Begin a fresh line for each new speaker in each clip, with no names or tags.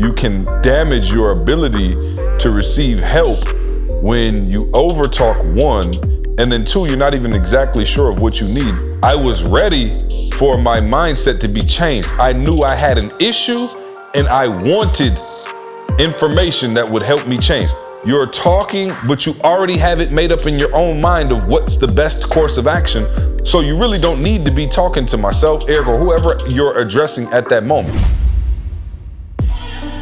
you can damage your ability to receive help when you overtalk one, and then two, you're not even exactly sure of what you need. I was ready for my mindset to be changed. I knew I had an issue and I wanted information that would help me change. You're talking, but you already have it made up in your own mind of what's the best course of action. So you really don't need to be talking to myself, Eric, or whoever you're addressing at that moment.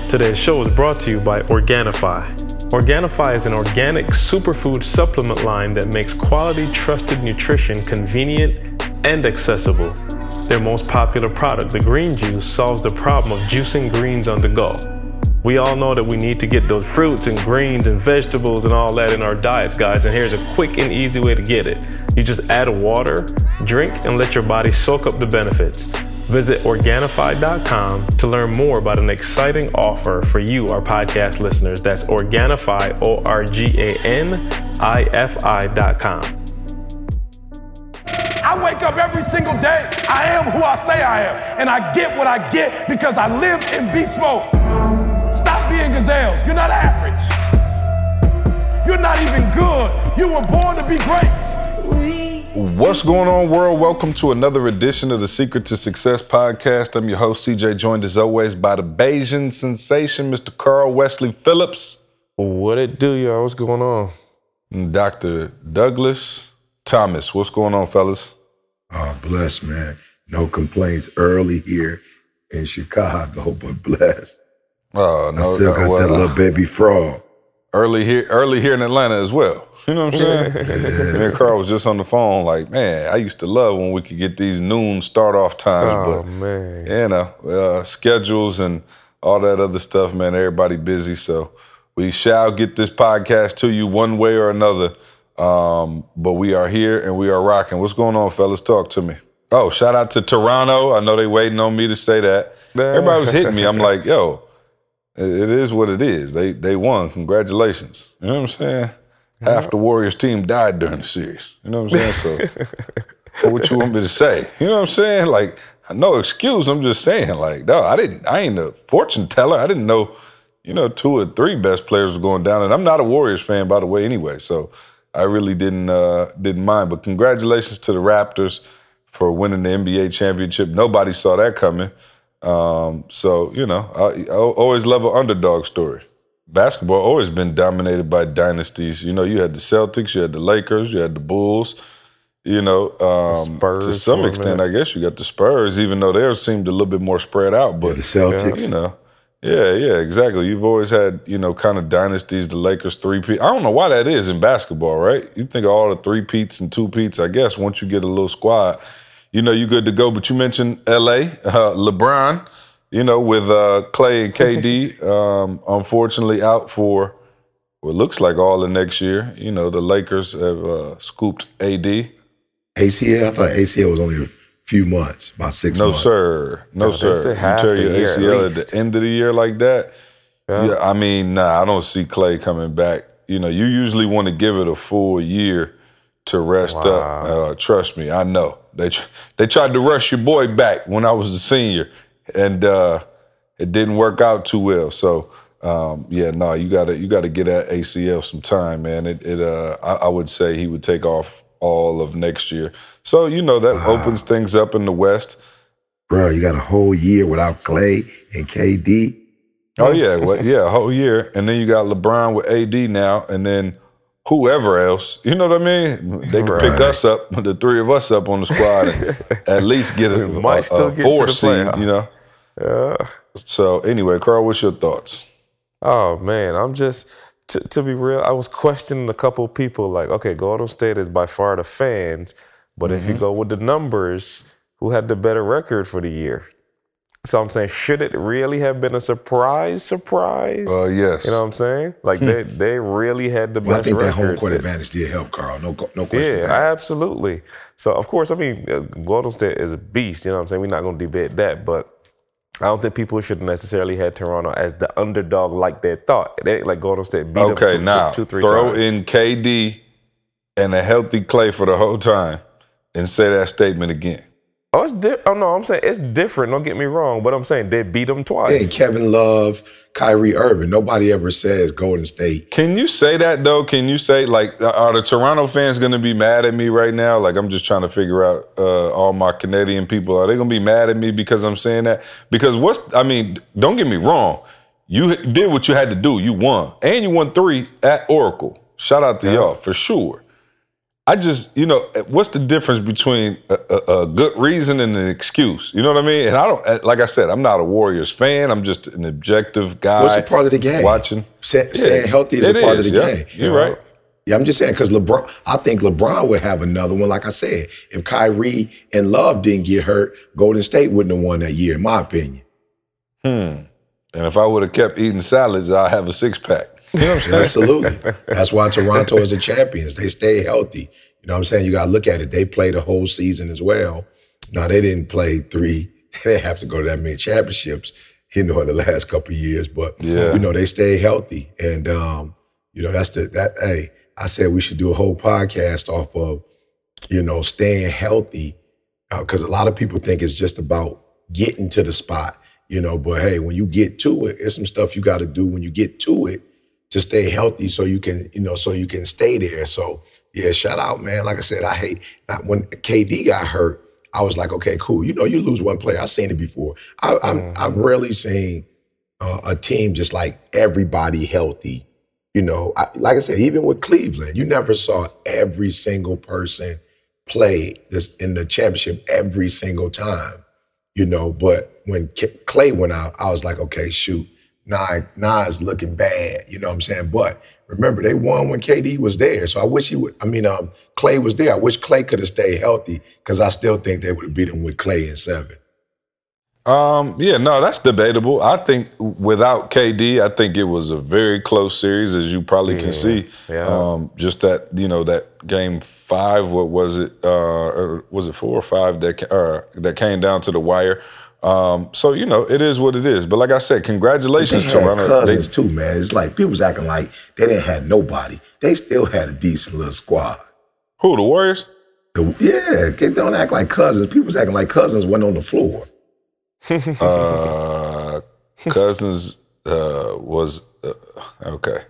Today's show is brought to you by Organifi. Organifi is an organic superfood supplement line that makes quality, trusted nutrition convenient and accessible. Their most popular product, the green juice, solves the problem of juicing greens on the go. We all know that we need to get those fruits and greens and vegetables and all that in our diets, guys, and here's a quick and easy way to get it. You just add water, drink, and let your body soak up the benefits. Visit Organifi.com to learn more about an exciting offer for you, our podcast listeners. That's Organifi, O R G A N I F I.com.
I wake up every single day. I am who I say I am. And I get what I get because I live in beast mode. Stop being gazelles. You're not average. You're not even good. You were born to be great.
What's going on, world? Welcome to another edition of the Secret to Success podcast. I'm your host, CJ, joined as always by the Bayesian sensation, Mr. Carl Wesley Phillips.
What it do, y'all? What's going on?
And Dr. Douglas Thomas. What's going on, fellas?
Oh, blessed, man. No complaints early here in Chicago, but blessed.
Oh, no,
I still got
well,
that little baby frog.
Early here, early here in Atlanta as well. You know what I'm saying? And Carl was just on the phone, like, man, I used to love when we could get these noon start off times,
Oh,
but
man.
you know, uh, schedules and all that other stuff, man. Everybody busy, so we shall get this podcast to you one way or another. Um, but we are here and we are rocking. What's going on, fellas? Talk to me. Oh, shout out to Toronto. I know they waiting on me to say that. Everybody was hitting me. I'm like, yo, it is what it is. They they won. Congratulations. You know what I'm saying? Half the Warriors team died during the series. You know what I'm saying? So what you want me to say? You know what I'm saying? Like, no excuse. I'm just saying, like, no, I didn't I ain't a fortune teller. I didn't know, you know, two or three best players were going down. And I'm not a Warriors fan, by the way, anyway. So I really didn't uh didn't mind. But congratulations to the Raptors for winning the NBA championship. Nobody saw that coming. Um, so, you know, I, I always love an underdog story basketball always been dominated by dynasties. You know, you had the Celtics, you had the Lakers, you had the Bulls. You know, um,
Spurs
to some extent. I guess you got the Spurs, even though theirs seemed a little bit more spread out. But
the Celtics.
you know, yeah, yeah, exactly. You've always had, you know, kind of dynasties. The Lakers three peat. I don't know why that is in basketball, right? You think of all the three peats and two peats. I guess once you get a little squad, you know, you're good to go. But you mentioned L.A., uh, LeBron you know, with uh, Klay and KD, um, unfortunately out for what looks like all the next year. You know, the Lakers have uh, scooped AD.
ACL, I thought ACL was only a few months, about six
No,
months.
sir. No,
No, they
sir. You
half
tear your
year at
ACL at,
least.
the end of the year like that.
Yeah.
Yeah. I mean, nah, I don't see Klay coming back. You know, you usually want to give it a full year to rest
Wow.
up. Uh, trust me, I know. They they tried to rush your boy back when I was a senior, and uh, it didn't work out too well. So um, yeah, no, you gotta you gotta get that ACL some time, man. It it uh, I, I would say he would take off all of next year. So you know that opens things up in the West.
Bro, you got a whole year without Klay and KD.
Oh yeah, well, yeah, a whole year, and then you got LeBron with AD now, and then whoever else. You know what I mean? They can pick us up, the three of us up on the squad, and at least get a,
We might
a-
still
a
get to
four
the
seed.
playoffs.
You know.
Yeah.
So anyway, Carl, what's your thoughts?
Oh man, I'm just to, to be real. I was questioning a couple people like, okay, Golden State is by far the fans, but if you
Mm-hmm.
go with the numbers, who had the better record for the year? So I'm saying, should it really have been a surprise? Surprise?
Uh, yes.
you know what I'm saying? Like they they really had the
Well, I
best
think that home court
that-
advantage did help, Carl. No, no question.
yeah, absolutely. So of course, I mean, uh, Golden State is a beast. You know what I'm saying? We're not going to debate that, but I don't think people should necessarily have Toronto as the underdog like they thought. They like Golden State beat
okay,
them two,
now
two, two, three
throw
times.
in KD and a healthy Klay for the whole time, and say that statement again.
Oh, it's di- oh no, I'm saying it's different. Don't get me wrong, but I'm saying they beat them twice.
Hey, Kevin Love, Kyrie Irving. Nobody ever says Golden State.
Can you say that though? Can you say like are the Toronto fans going to be mad at me right now? Like I'm just trying to figure out uh, all my Canadian people. Are they going to be mad at me because I'm saying that? Because what's I mean, don't get me wrong. You did what you had to do. You won, and you won three at Oracle. Shout out to y'all for sure. I just, you know, what's the difference between a, a, a, good reason and an excuse? You know what I mean? And I don't, like I said, I'm not a Warriors fan. I'm just an objective guy.
What's a part of the game?
Watching.
Stay, staying yeah, healthy is a part is, of the
yeah.
game.
You're right.
Yeah, I'm just saying because LeBron, I think LeBron would have another one. Like I said, if Kyrie and Love didn't get hurt, Golden State wouldn't have won that year, in my opinion.
Hmm. And if I would have kept eating salads, I'd have a six pack.
You know what I'm saying? Absolutely. That's why Toronto is the champions. They stay healthy. You know what I'm saying? You got to look at it. They played the whole season as well. Now, they didn't play three. They didn't have to go to that many championships, you know, in the last couple of years. But,
yeah.
you know, they stay healthy. And, um, you know, that's the, that, hey, I said we should do a whole podcast off of, you know, staying healthy. Because uh, a lot of people think it's just about getting to the spot, you know, but hey, when you get to it, there's some stuff you got to do when you get to it to stay healthy so you can, you know, so you can stay there. So yeah, shout out, man. Like I said, I hate that when KD got hurt, I was like, okay, cool. You know, you lose one player. I've seen it before. I, mm-hmm. I've rarely seen uh, a team just like everybody healthy. You know, I, like I said, even with Cleveland, you never saw every single person play this in the championship every single time. You know, but when Klay went out, I was like, okay, shoot, nah, nah is looking bad. You know what I'm saying? But remember, they won when KD was there. So I wish he would. I mean, um, Klay was there. I wish Klay could have stayed healthy because I still think they would have beat him with Klay in seven.
Um, yeah, no, that's debatable. I think without KD, I think it was a very close series, as you probably yeah, can see.
Yeah.
Um, just that, you know, that game five, what was it? Uh, or was it four or five that uh, that came down to the wire? Um, so you know, it is what it is. But like I said, congratulations
they
to
had Cousins they, too, man. It's like people was acting like they didn't have nobody. They still had a decent little squad.
Who the Warriors?
The, yeah, they don't act like Cousins. People was acting like Cousins went on the floor.
uh, Cousins uh, was uh, okay.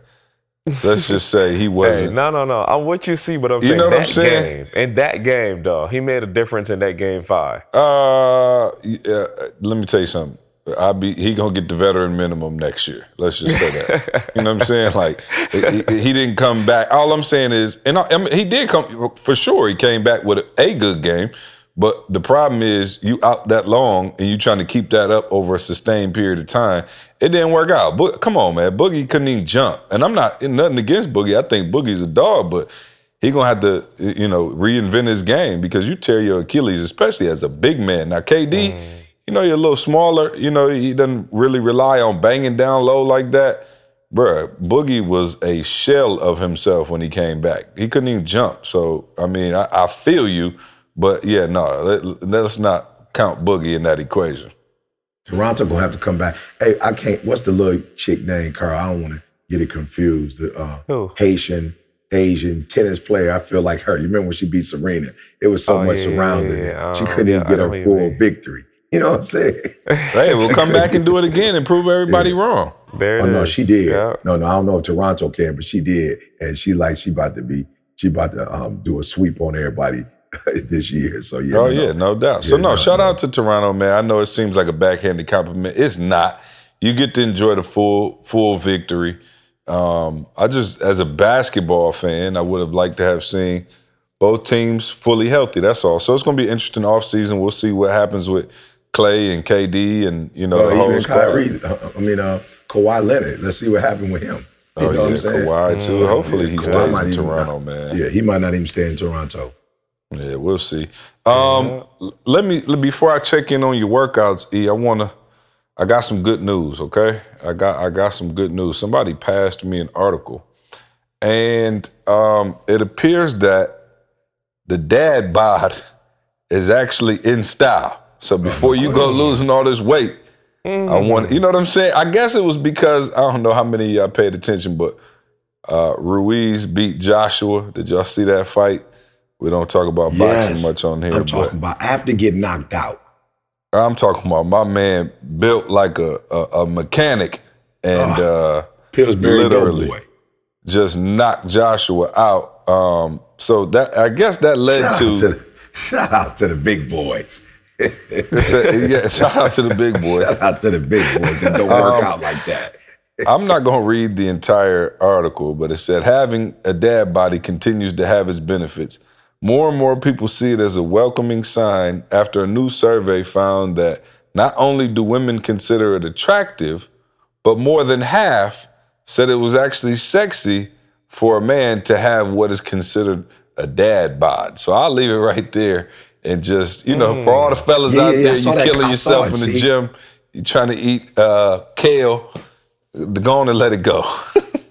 Let's just say he wasn't.
Hey, no, no, no. I'm what you see, but I'm you saying that I'm saying? game in that game, though, He made a difference in that game five.
Uh, yeah, let me tell you something. I be he gonna get the veteran minimum next year. Let's just say that. you know what I'm saying? Like he, he, didn't come back. All I'm saying is, and I, I mean, he did come for sure. He came back with a good game. But the problem is you out that long and you trying to keep that up over a sustained period of time. It didn't work out. But come on, man. Boogie couldn't even jump. And I'm not nothing against Boogie. I think Boogie's a dog, but he gonna have to, you know, reinvent his game because you tear your Achilles, especially as a big man. Now KD, mm. you know, you're a little smaller. You know, he doesn't really rely on banging down low like that. Bruh, Boogie was a shell of himself when he came back. He couldn't even jump. So I mean, I, I feel you. But yeah, no, let, us not count Boogie in that equation.
Toronto gonna have to come back. Hey, I can't. What's the little chick name, Carl? I don't want to get it confused. The uh,
Who?
Haitian, Asian tennis player. I feel like her. You remember when she beat Serena? It was so
oh,
much
yeah,
surrounding
yeah,
it. She couldn't even get her full victory. You know what I'm saying?
hey, we'll come back and do it again and prove everybody wrong.
There
oh, no,
is.
she did. No, no, I don't know if Toronto can, but she did, and she like she about to be. She about to um, do a sweep on everybody this year. So yeah.
Oh no, yeah, no doubt. Yeah, so no, no shout no. out to Toronto, man. I know it seems like a backhanded compliment. It's not. You get to enjoy the full full victory. Um, I just, as a basketball fan, I would have liked to have seen both teams fully healthy. That's all. So it's going to be an interesting offseason. We'll see what happens with Klay and KD and you know
the even Kyrie. Uh, I mean, uh, Kawhi Leonard. Let's see what happened with him.
You oh, know yeah, what I'm saying? Kawhi too. Mm-hmm. Hopefully yeah, he Kawhi stays in Toronto,
not,
man.
Yeah, he might not even stay in Toronto.
Yeah, we'll see. Um, yeah. let me before I check in on your workouts, E. I wanna. I got some good news. Okay, I got I got some good news. Somebody passed me an article, and um, it appears that the dad bod is actually in style. So oh, before you go losing all this weight, mm-hmm. I want you know what I'm saying. I guess it was because I don't know how many y'all paid attention, but uh, Ruiz beat Joshua. Did y'all see that fight? We don't talk about yes, boxing much on here.
I'm talking about after getting knocked out.
I'm talking about my man built like a a, a mechanic and uh,
Pillsbury literally
just knocked Joshua out. Um, so that I guess that led
shout
to,
to the, shout out to the big boys.
yeah, shout out to the big boys.
Shout out to the big boys that don't work um, out like that.
I'm not going to read the entire article, but it said having a dad body continues to have its benefits. More and more people see it as a welcoming sign after a new survey found that not only do women consider it attractive, but more than half said it was actually sexy for a man to have what is considered a dad bod. So I'll leave it right there and just, you know, mm. for all the fellas yeah, out yeah, there, you're killing yourself in the see? gym, you're trying to eat uh, kale go on and let it go.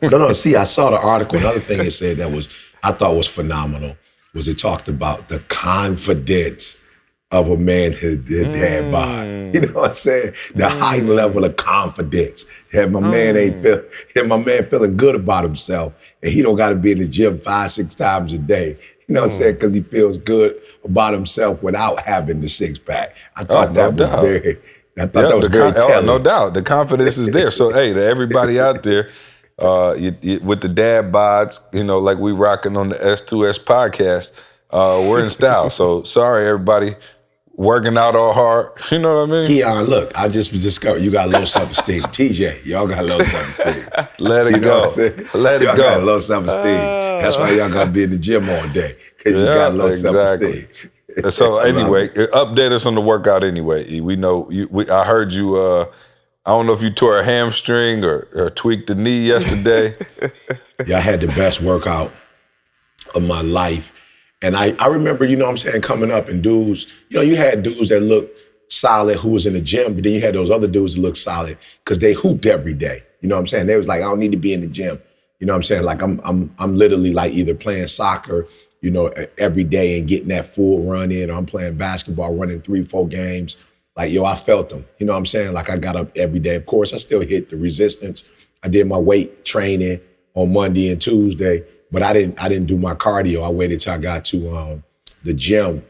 no, no. See, I saw the article. Another thing it said that was I thought was phenomenal was it talked about the confidence of a man that had mm. by. You know what I'm saying? The mm. high level of confidence. Have my mm. man ain't feel, have my man feeling good about himself, and he don't got to be in the gym five, six times a day. You know what I'm saying? Because he feels good about himself without having the six pack. I thought oh, that was doubt. very I thought yeah, that was very con-
oh, No doubt, the confidence is there. So hey, to everybody out there, uh, you, you, with the dad bods, you know, like we rocking on the S2S podcast, uh, we're in style. so sorry, everybody. Working out all hard, you know what I mean?
Keon, look, I just discovered you got low self-esteem. TJ, y'all got low self-esteem.
Let it
you
go. Let it
y'all
go.
got low self-esteem. That's why y'all gotta be in the gym all day because yeah, you got low exactly. self-esteem
so anyway, update us on the workout. Anyway, we know you. We, I heard you. Uh, I don't know if you tore a hamstring or, or tweaked the knee yesterday.
yeah, I had the best workout of my life. And I, I remember, you know what I'm saying, coming up and dudes, you know, you had dudes that looked solid who was in the gym, but then you had those other dudes that looked solid because they hooped every day. You know what I'm saying? They was like, I don't need to be in the gym. You know what I'm saying? Like I'm I'm I'm literally like either playing soccer you know, every day and getting that full run in. Or I'm playing basketball, running three, four games. Like, yo, I felt them. You know what I'm saying? Like, I got up every day. Of course, I still hit the resistance. I did my weight training on Monday and Tuesday, but I didn't. I didn't do my cardio. I waited till I got to um, the gym.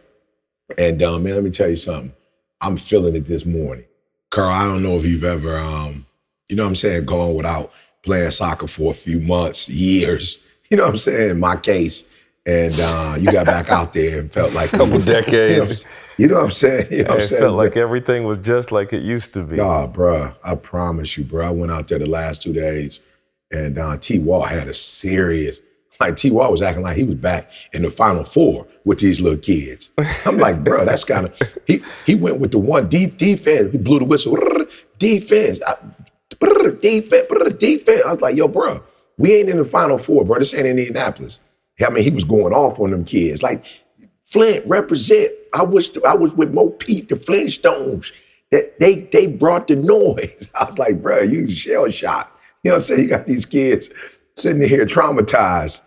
And um, man, let me tell you something. I'm feeling it this morning, Carl. I don't know if you've ever, um, you know what I'm saying, gone without playing soccer for a few months, years. You know what I'm saying? In my case, and uh, you got back out there and felt like
a couple decades.
You know, you know, what I'm saying? You know what I'm saying?
It felt like everything was just like it used to be.
Nah, bro, I promise you, bro. I went out there the last two days, and uh, T. Wall had a serious. Like T. Wall was acting like he was back in the Final Four with these little kids. I'm like, bro, that's kind of he. He went with the one deep defense. He blew the whistle. Defense, defense, defense. I was like, yo, bro, we ain't in the Final Four, bro. This ain't Indianapolis. I mean, he was going off on them kids. Like, Flint represent. I was I was with Mo Pete, the Flintstones. That they they brought the noise. I was like, bro, you shell shocked. You know what I'm saying? You got these kids sitting here traumatized,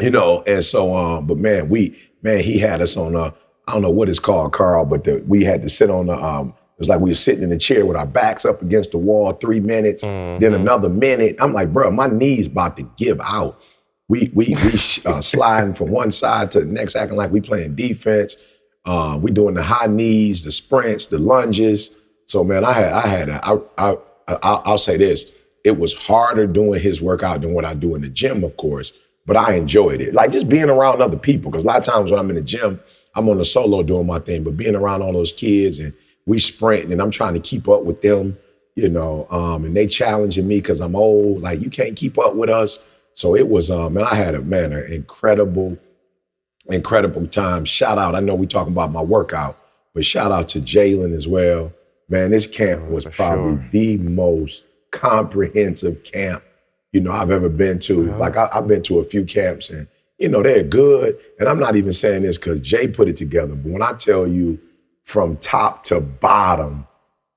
you know. And so, um, but man, we man, he had us on a I don't know what it's called, Carl, but the, we had to sit on the um. It was like we were sitting in the chair with our backs up against the wall, three minutes, mm-hmm. then another minute. I'm like, bro, my knees about to give out we we we uh, sliding from one side to the next, acting like we playing defense. Uh, we doing the high knees, the sprints, the lunges. So man, I had I had a, I, I, I I'll say this: it was harder doing his workout than what I do in the gym, of course. But I enjoyed it, like just being around other people. Because a lot of times when I'm in the gym, I'm on the solo doing my thing. But being around all those kids and we sprinting, and I'm trying to keep up with them, you know, um, and they challenging me because I'm old. Like you can't keep up with us. So it was, um, man, I had a man, an incredible, incredible time. Shout out. I know we talking about my workout, but shout out to Jalen as well. Man, this camp oh, was probably sure. the most comprehensive camp, you know, I've ever been to. Yeah. Like I, I've been to a few camps and, you know, they're good. And I'm not even saying this because Jay put it together. But when I tell you from top to bottom,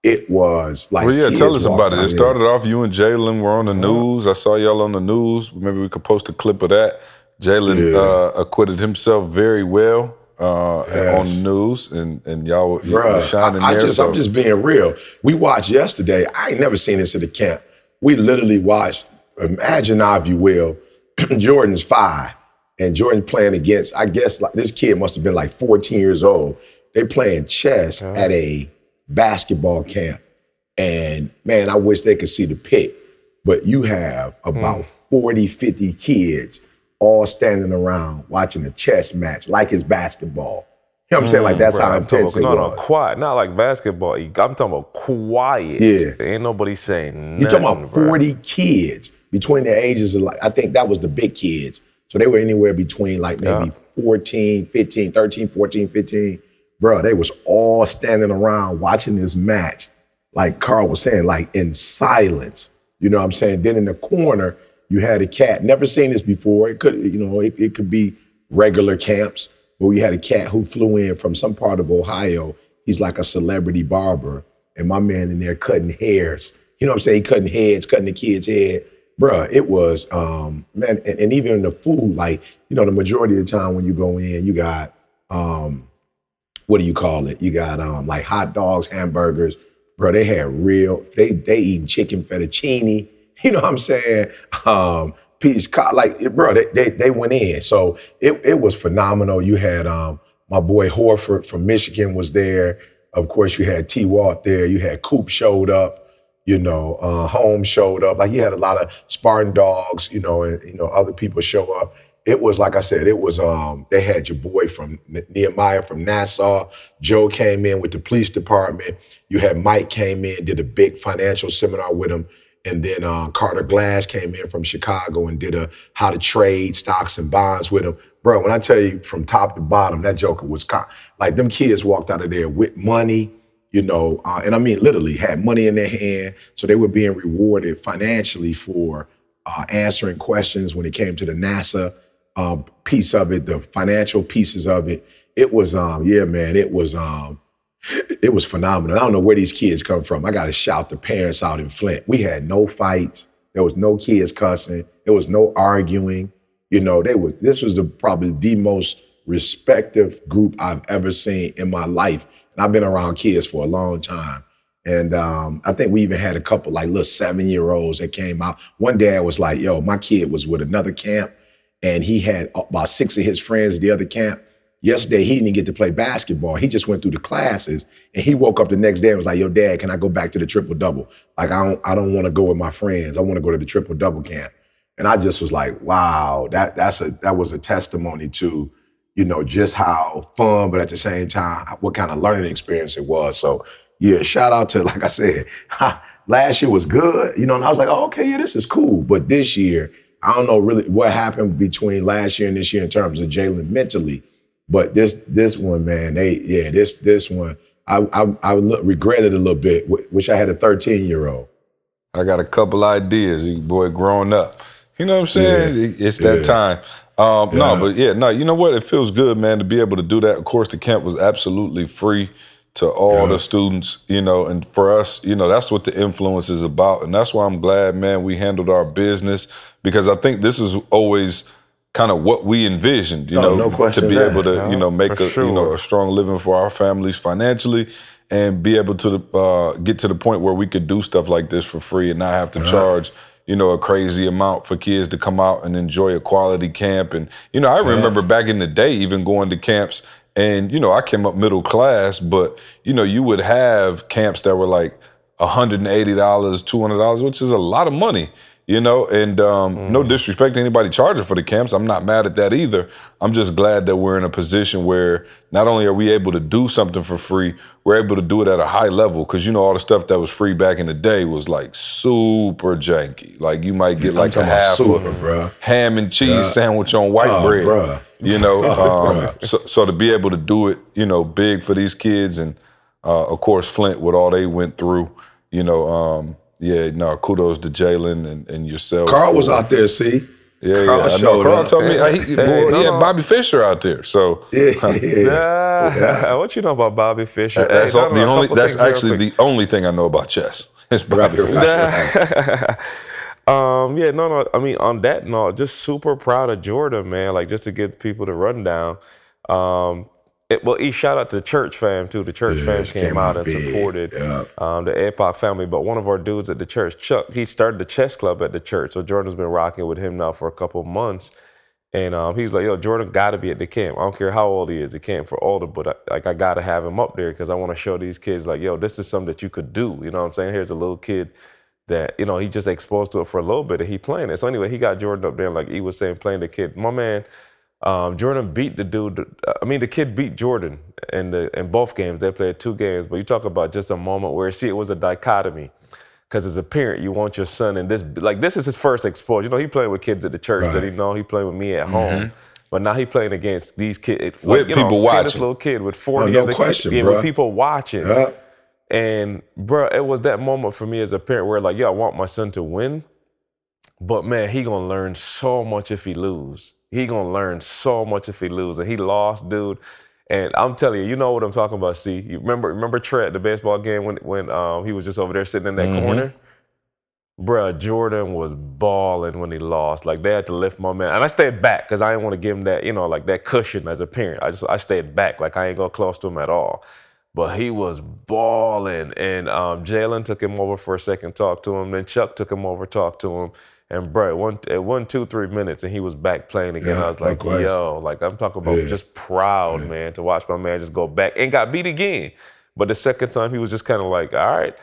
it was like.
Well, yeah, tell us about it. It started off you and Jalen were on the news. I saw y'all on the news. Maybe we could post a clip of that. Jalen yeah. uh, acquitted himself very well uh, yes. on the news, and and y'all were shining I,
I
there.
Just, so. I'm just being real. We watched yesterday. I ain't never seen this at the camp. We literally watched. Imagine now, if you will, Jordan's five, and Jordan playing against, I guess like this kid must have been like 14 years old. They playing chess at a basketball camp. And man, I wish they could see the pick. But you have about mm. 40, 50 kids all standing around watching a chess match like it's basketball. You know what I'm saying? Like mm, that's how intense it
no,
was.
No, quiet. Not like basketball. I'm talking about quiet.
Yeah.
Ain't nobody saying
You're talking about 40 bro. kids between the ages of like, I think that was the big kids. So they were anywhere between like maybe yeah. 14, 15, 13, 14, 15. Bro, they was all standing around watching this match. Like Carl was saying, like in silence. You know what I'm saying? Then in the corner, you had a cat. Never seen this before. It could, you know, it, it could be regular camps but we had a cat who flew in from some part of Ohio. He's like a celebrity barber, and my man in there cutting hairs. You know what I'm saying? Cutting heads, cutting the kid's head. Bruh, it was um, man, and, and even the food, like, you know, the majority of the time when you go in, you got um, what do you call it? You got um like hot dogs, hamburgers. Bro, they had real, they they eating chicken fettuccine. You know what I'm saying? Um, peach like bro, they, they, they went in. So it it was phenomenal. You had um my boy Horford from Michigan was there. Of course, you had T. Walt there. You had Coop showed up. You know, uh, Holmes showed up. Like you had a lot of Spartan dogs. You know, and you know other people show up. It was like I said. It was um. They had your boy from Nehemiah from Nassau. Joe came in with the police department. You had Mike came in, did a big financial seminar with him. And then uh, Carter Glass came in from Chicago and did a how to trade stocks and bonds with him. Bro, when I tell you from top to bottom, that Joker was con- like them kids walked out of there with money, you know, uh, and I mean literally had money in their hand. So they were being rewarded financially for uh, answering questions when it came to the NASA um, piece of it, the financial pieces of it. It was, um, yeah, man, it was, um, it was phenomenal. I don't know where these kids come from. I got to shout the parents out in Flint. We had no fights. There was no kids cussing. There was no arguing. You know, they were. This was the probably the most respective group I've ever seen in my life. And I've been around kids for a long time. And um, I think we even had a couple like little seven year olds that came out. One dad was like, "Yo, my kid was with another camp, and he had about six of his friends at the other camp." Yesterday, he didn't get to play basketball. He just went through the classes and he woke up the next day and was like, yo, dad, can I go back to the triple double? Like, I don't, I don't want to go with my friends. I want to go to the triple double camp. And I just was like, wow, that that's a that was a testimony to, you know, just how fun, but at the same time, what kind of learning experience it was. So yeah, shout out to, like I said, last year was good, you know, and I was like, oh, okay, yeah, this is cool. But this year, I don't know really what happened between last year and this year in terms of Jalen mentally but this this one, man, they yeah, this this one, I I, I regret it a little bit. Wish I had a 13 year old.
I got a couple ideas, boy, growing up. You know what I'm saying? Yeah. It's that yeah. time. Um, yeah. No, but yeah, no, you know what? It feels good, man, to be able to do that. Of course, the camp was absolutely free to all the students, you know, and for us, you know, that's what the influence is about. And that's why I'm glad, man, we handled our business because I think this is always – kind of what we envisioned, you know,
no
to be able to, you know, make a sure. you know a strong living for our families financially, and be able to uh, get to the point where we could do stuff like this for free and not have to charge. You know, a crazy amount for kids to come out and enjoy a quality camp. And, you know, I remember yeah. back in the day even going to camps and, you know, I came up middle class, but, you know, you would have camps that were like $180, $200, which is a lot of money you know and um, mm. no disrespect to anybody charging for the camps i'm not mad at that either. I'm just glad that we're in a position where not only are we able to do something for free we're able to do it at a high level because you know all the stuff that was free back in the day was like super janky. Like you might get like a half super, ham and cheese yeah. sandwich on white oh, bread you know um, so, so to be able to do it you know big for these kids and uh, of course flint with all they went through you know um, yeah, no, kudos to Jalen and, and yourself.
Carl was out there, see?
Yeah, Carl yeah. I know. Carl up. told me he, hey, boy, he had Bobby Fischer out there. So
yeah, yeah. yeah. what you know about Bobby Fischer?
That's, hey, all, the only, that's actually the only thing I know about chess. It's Bobby
Fischer. um, yeah, no, no. I mean, on that note, just super proud of Jordan, man. Like just to get people the rundown. Um, it, well, he shout out to the Church Fam too. The Church yeah, Fam came, came out and big. supported yeah. um, the Epoch family. But one of our dudes at the church, Chuck, he started the chess club at the church. So Jordan's been rocking with him now for a couple months. And um, he's like, "Yo, Jordan got to be at the camp. I don't care how old he is. The camp for older, but I, like I got to have him up there because I want to show these kids like, yo, this is something that you could do. You know what I'm saying? Here's a little kid that you know he just exposed to it for a little bit and he playing it. So anyway, he got Jordan up there, and like he was saying, playing the kid. My man, um, Jordan beat the dude. I mean, the kid beat Jordan in the in both games. They played two games, but you talk about just a moment where see it was a dichotomy. Because as a parent, you want your son in this like this is his first exposure. You know, he playing with kids at the church
Right.
that he know. He playing with me at home. But now he playing against these kids
With
know,
people
This
watching.
little kid with forty
no
other
question,
kids, yeah, with people watching.
Yeah.
And bro, it was that moment for me as a parent where like, yeah, I want my son to win, but man, he gonna learn so much if he lose. He gonna learn so much if he loses. he lost, dude. And I'm telling you, you know what I'm talking about. See, you remember remember Trey at the baseball game when when um, he was just over there sitting in that
Mhm.
corner. Bruh, Jordan was balling when he lost. Like they had to lift my man, and I stayed back because I didn't want to give him that, you know, like that cushion as a parent. I just I stayed back, like I ain't go close to him at all. But he was balling, and um, Jalen took him over for a second, talked to him. Then Chuck took him over, talked to him. And bro, one it one two three minutes, and he was back playing again.
Yeah,
I was like,
likewise.
yo, like I'm talking about
Yeah.
just proud, man, to watch my man just go back and got beat again. But the second time, he was just kind of like, all right.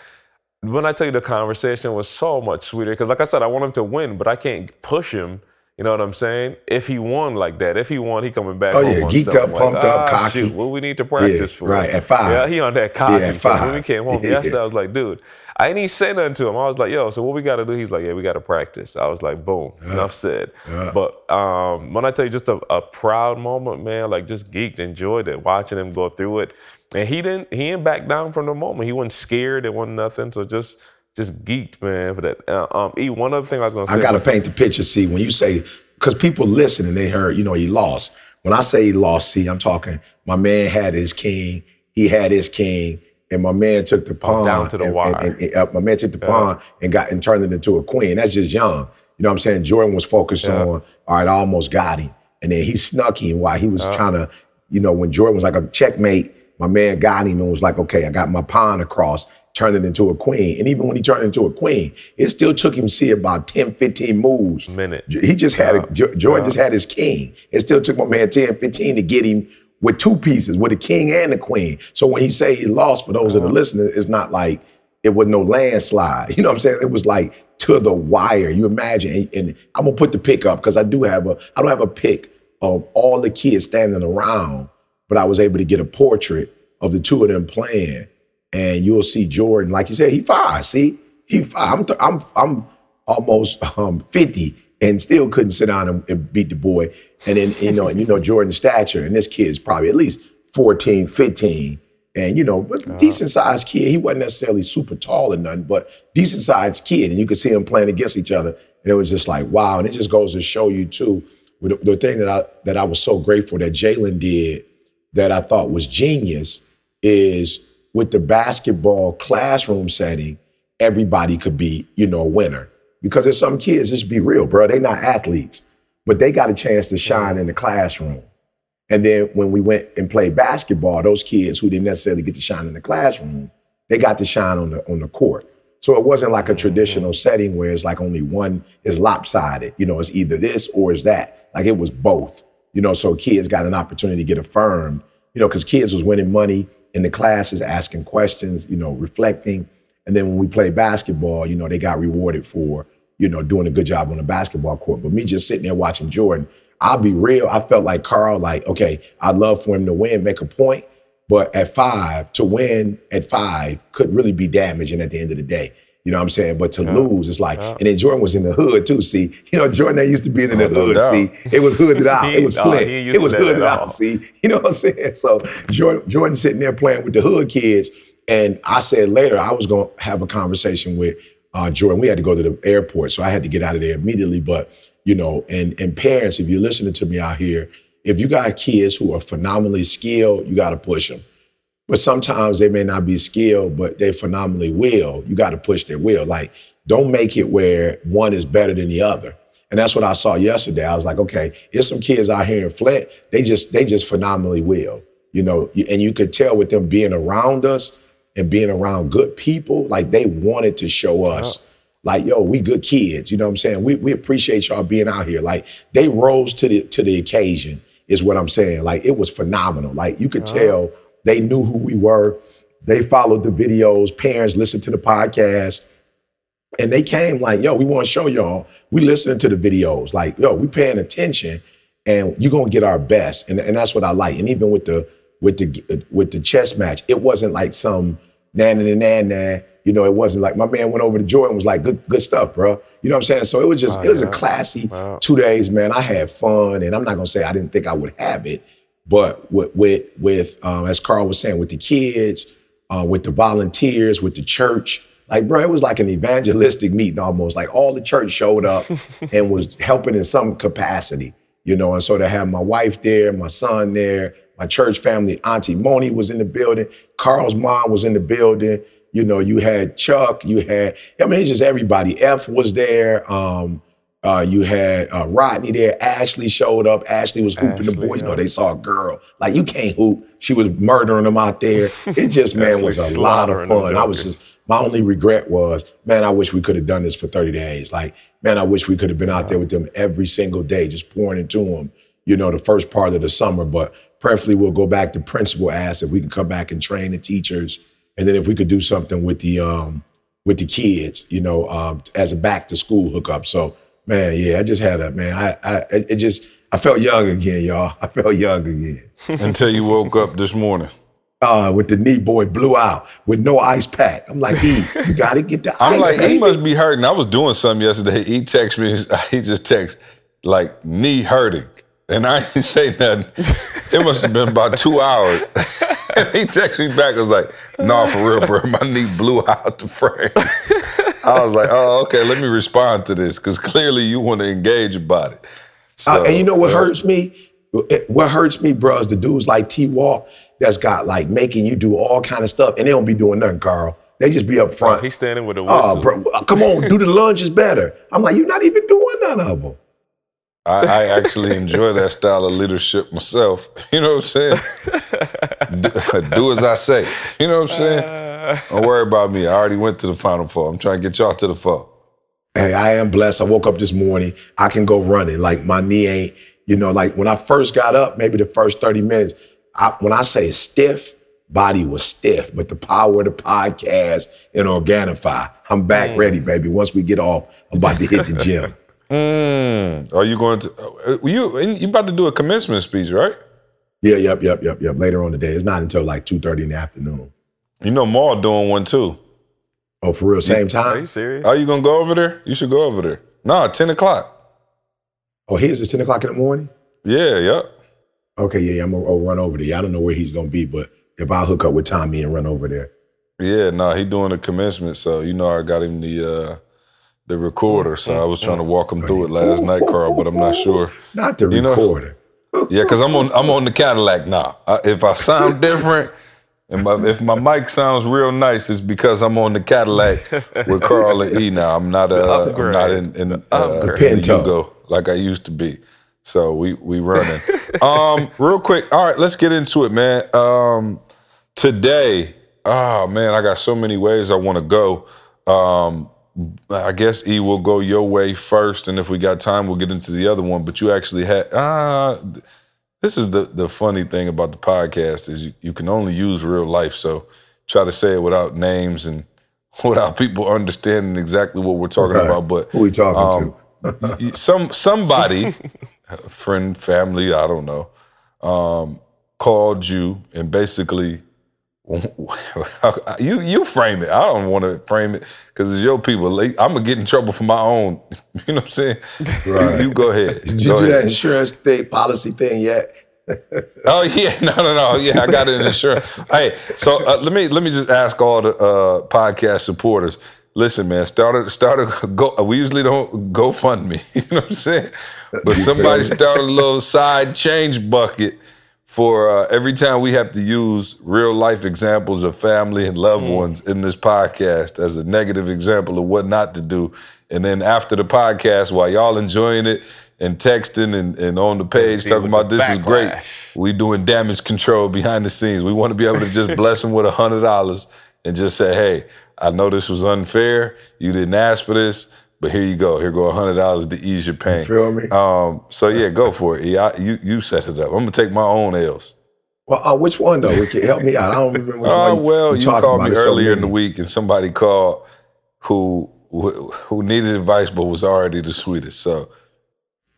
When I tell you the conversation was so much sweeter, because like I said, I want him to win, but I can't push him. You know what I'm saying? If he won like that, if he won, he coming back.
Oh,
home
yeah, geeked up,
like,
pumped up,
"Ah,
cocky."
Shoot, what we need to practice for?
right, at five.
Yeah, he on that cocky.
Yeah, at
So when
five.
we came home
Yeah.
yesterday, I was like, dude, I didn't even say nothing to him. I was like, yo, so what we got to do? He's like, yeah, we got to practice. I was like, boom, enough said. But um, when I tell you just a, a proud moment, man, like just geeked, enjoyed it, watching him go through it, and he didn't he didn't back down from the moment. He wasn't scared. It wasn't nothing. So just just geeked, man, for that. Uh, um, E, one other thing I was gonna say.
I got to paint the picture. See, when you say, because people listen and they heard, you know, he lost. When I say he lost, see, I'm talking. My man had his king. He had his king, and my man took the pawn
down to the
and-
wire.
And, and- and, uh, my man took the pawn and got and turned it into a queen. That's just young. You know what I'm saying? Jordan was focused
Yeah.
on. All right, I almost got him, and then he snuck him while he was trying to. You know, when Jordan was like a checkmate, my man got him and was like, okay, I got my pawn across. Turned it into a queen. And even when he turned into a queen, it still took him, see, about 10, 15 moves.
Minute.
He just had, a, Jo- Jordan
Yeah.
just had his king. It still took my man 10, 15 to get him with two pieces, with the king and the queen. So when he say he lost, for those that are uh-huh. listening, it's not like it was no landslide. You know what I'm saying? It was like to the wire. You imagine, and, I'm gonna put the pic up because I do have a, I don't have a pic of all the kids standing around, but I was able to get a portrait of the two of them playing, and you'll see Jordan, like you said, he five. See, he five. I'm, th- I'm, I'm almost um, 50 and still couldn't sit down and, and beat the boy. And then, you know, and you know, Jordan's stature, and this kid's probably at least 14, 15. And, you know, but decent sized kid. He wasn't necessarily super tall or nothing, but decent sized kid. And you could see him playing against each other. And it was just like, wow. And it just goes to show you too, with the, the thing that I that I was so grateful that Jalen did that I thought was genius is with the basketball classroom setting, everybody could be, you know, a winner. Because there's some kids, just be real, bro, they not athletes, but they got a chance to shine in the classroom. And then when we went and played basketball, those kids who didn't necessarily get to shine in the classroom, they got to shine on the on the court. So it wasn't like a mm-hmm. traditional setting where it's like only one is lopsided. You know, it's either this or it's that. Like it was both. You know, so kids got an opportunity to get affirmed. You know, because kids was winning money in the classes, asking questions. You know, reflecting. And then when we play basketball, you know, they got rewarded for you know doing a good job on the basketball court. But me just sitting there watching Jordan, I'll be real. I felt like Carl, like, okay, I'd love for him to win, make a point. But at five, to win at five could really be damaging at the end of the day. You know what I'm saying? But to lose, it's like, and then Jordan was in the hood too. See, you know, Jordan that used to be in the
Oh, no
hood. See, it was hooded out. It was
He-
flint.
he ain't used
it was hooded out. See, you know what I'm saying? So Jordan, Jordan sitting there playing with the hood kids, and I said later I was going to have a conversation with uh, Jordan. We had to go to the airport, so I had to get out of there immediately. But you know, and and parents, if you're listening to me out here, if you got kids who are phenomenally skilled, you got to push them. But sometimes they may not be skilled, but they phenomenally will. You got to push their will. Like, don't make it where one is better than the other. And that's what I saw yesterday. I was like, okay, there's some kids out here in Flint. They just they just phenomenally will, you know. And you could tell with them being around us and being around good people, like they wanted to show us Like, yo, we good kids. You know what I'm saying? We we appreciate y'all being out here. Like they rose to the to the occasion, is what I'm saying. Like it was phenomenal. Like you could tell they knew who we were. They followed the videos, parents listened to the podcast. And they came like, yo, we want to show y'all. We listening to the videos. Like, yo, we paying attention and you're gonna get our best. And, and that's what I like. And even with the with the with the chess match, it wasn't like some nan and nan nan. You know, it wasn't like my man went over to Jordan was like, good, good stuff, bro. You know what I'm saying? So it was just, oh, it was a classy two days, man. I had fun, and I'm not gonna say I didn't think I would have it, but with with, with um, as Carl was saying, with the kids, uh, with the volunteers, with the church, like bro, it was like an evangelistic meeting almost. Like all the church showed up and was helping in some capacity, you know. And so to have my wife there, my son there, my church family, Auntie Moni was in the building, Carl's mom was in the building. You know, you had Chuck, you had, I mean, just everybody. F was there. Um, uh, you had uh, Rodney there. Ashley showed up. Ashley was hooping the
Ashley,
boys. You know, they saw a girl. Like, you can't hoop. She was murdering them out there. It just, man, was a lot of fun. I was just, my only regret was, man, I wish we could have done this for 30 days. Like, man, I wish we could have been out there with them every single day, just pouring into them, you know, the first part of the summer. But preferably we'll go back to principal asked if we can come back and train the teachers. And then if we could do something with the um with the kids, you know, um, as a back to school hookup. So, man, yeah, I just had a man, I I it just I felt young again, y'all. I felt young again.
Until you woke up this morning.
Uh, with the knee boy blew out with no ice pack. I'm like, E, you gotta get the ice pack.
I'm like,
pack.
he must be hurting. I was doing something yesterday. He texted me. He just text like knee hurting, and I didn't say nothing. It must have been about two hours. He texted me back. I was like, "No, for real, bro. My knee blew out the frame." I was like, "Oh, okay. Let me respond to this because clearly you want to engage about it."
Uh, and you know what
uh,
hurts me? What hurts me, bro, is the dudes like T Walk that's got like making you do all kind of stuff, and they don't be doing nothing, Carl. They just be up
Oh,
front.
he's standing with a whistle.
Oh, bro, uh, come on, do the lunges better. I'm like, you're not even doing none of them.
I, I actually enjoy that style of leadership myself. You know what I'm saying? do, do as I say. You know what I'm saying? Don't worry about me. I already went to the final four. I'm trying to get y'all to the four.
Hey, I am blessed. I woke up this morning. I can go running. Like my knee ain't, you know, like when I first got up, maybe the first 30 minutes, I, when I say stiff, body was stiff. But the power of the podcast and Organifi, I'm back ready, baby. Once we get off, I'm about to hit the gym.
Mm. Are you going to? uh, You you about to do a commencement speech, right?
Yeah, yep, yep, yep, yep. Later on today. It's not until like 2.30 in the afternoon.
You know Maul doing one too.
Oh, for real? Same
Are
time?
you serious?
Are you gonna go over there? You should go over there. No, ten o'clock.
Oh, his is 10 o'clock in the morning?
Yeah, yep.
Okay, yeah, yeah, I'm gonna I'll run over there. I don't know where he's gonna be, but if I'll hook up with Tommy and run over there.
Yeah, no, he doing a commencement, so you know I got him the uh the recorder. So I was trying to walk him through it last night, Carl, but I'm not sure.
Not the
You know-
recorder.
Yeah, because I'm on I'm on the Cadillac now. I, if I sound different, and my, if my mic sounds real nice, it's because I'm on the Cadillac with Carl and E now. I'm not uh, I'm not in in, uh,
upgrade.
in the
Pinto.
Yugo like I used to be. So we we running. um, real quick. All right, let's get into it, man. Um, today, oh man, I got so many ways I want to go. Um, I guess E will go your way first, and if we got time, we'll get into the other one. But you actually had ah, this is the the funny thing about the podcast is you, you can only use real life. So try to say it without names and without people understanding exactly what we're talking about. But
Who we talking
um, y- some somebody, friend, family, I don't know, um, called you and basically you you frame it. I don't want to frame it because it's your people. I'm gonna get in trouble for my own. You know what I'm saying?
Right.
You, go ahead.
Did you
Go
do
ahead.
that insurance thing, policy thing yet?
Oh yeah, no, no, no. Yeah, I got it in insurance. hey, so uh, let me let me just ask all the uh, podcast supporters. Listen, man, started started go. We usually don't go fund me. You know what I'm saying? But somebody started a little side change bucket for uh, every time we have to use real life examples of family and loved ones in this podcast as a negative example of what not to do. And then after the podcast, while y'all enjoying it and texting and, and on the page
Deal
talking about this is great, we doing damage control behind the scenes. We want to be able to just bless them with a hundred dollars and just say, "Hey, I know this was unfair. You didn't ask for this, but here you go. Here go a hundred dollars to ease your pain.
You feel me?
Um, so yeah, go for it. Yeah, I, you you set it up. I'm gonna take my own L's.
Well, uh, which one though? Can help me out. I don't remember which
Oh
one.
well, you
talking
called me
It's so
earlier in the week, and somebody called who who who needed advice but was already the sweetest. So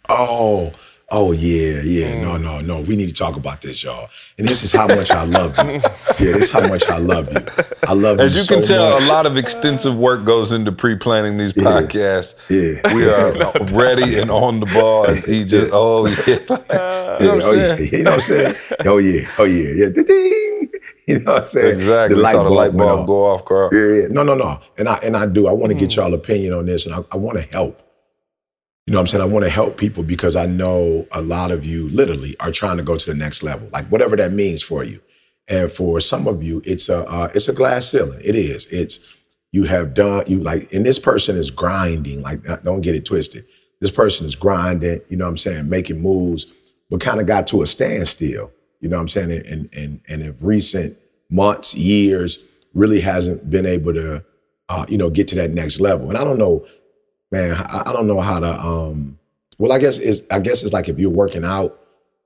Oh, oh yeah, yeah. No, no, no. We need to talk about this, y'all. And this is how much I love you. Yeah, this is how much I love you. I love
as
you
you
so
can tell,
much.
a lot of extensive work goes into pre-planning these podcasts.
Yeah.
We are ready and on the ball. And he just, oh yeah, you know what
Yeah,
I'm
oh, yeah.
saying?
You know what I'm saying? Oh yeah, oh yeah, yeah. Ding. You know what I'm saying?
Exactly. Saw the light bulb
off.
go off, Carl.
Yeah, yeah. No, no, no. And I and I do. I want to
Hmm.
get y'all opinion on this, and I, I want to help. You know what I'm saying? I want to help people because I know a lot of you literally are trying to go to the next level, like whatever that means for you. And for some of you, it's a uh, it's a glass ceiling. It is. It's you have done you like, and this person is grinding. Like, uh, don't get it twisted. This person is grinding. You know what I'm saying? Making moves, but kind of got to a standstill. You know what I'm saying? And and and in recent months, years, really hasn't been able to, uh, you know, get to that next level. And I don't know, man. I, I don't know how to. um Well, I guess it's I guess it's like if you're working out,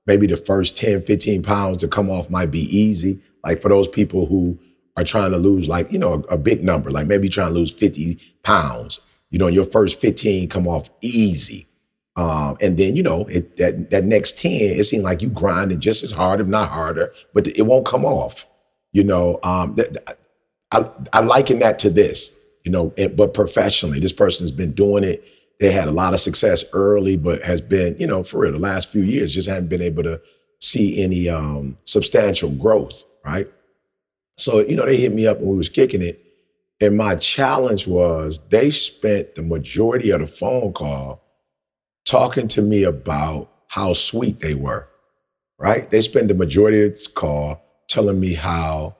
maybe the first 10, 15 pounds to come off might be easy. Like for those people who are trying to lose, like you know, a, a big number, like maybe trying to lose 50 pounds. You know, your first 15 come off easy. Um, and then you know it, that that next ten, it seems like you grinding just as hard, if not harder, but it won't come off. You know, um, th- th- I I liken that to this. You know, and, but professionally, this person has been doing it. They had a lot of success early, but has been, you know, for real, the last few years just hadn't been able to see any um, substantial growth, right? So you know, they hit me up and we was kicking it, and my challenge was they spent the majority of the phone call talking to me about how sweet they were, right? They spend the majority of the call telling me how,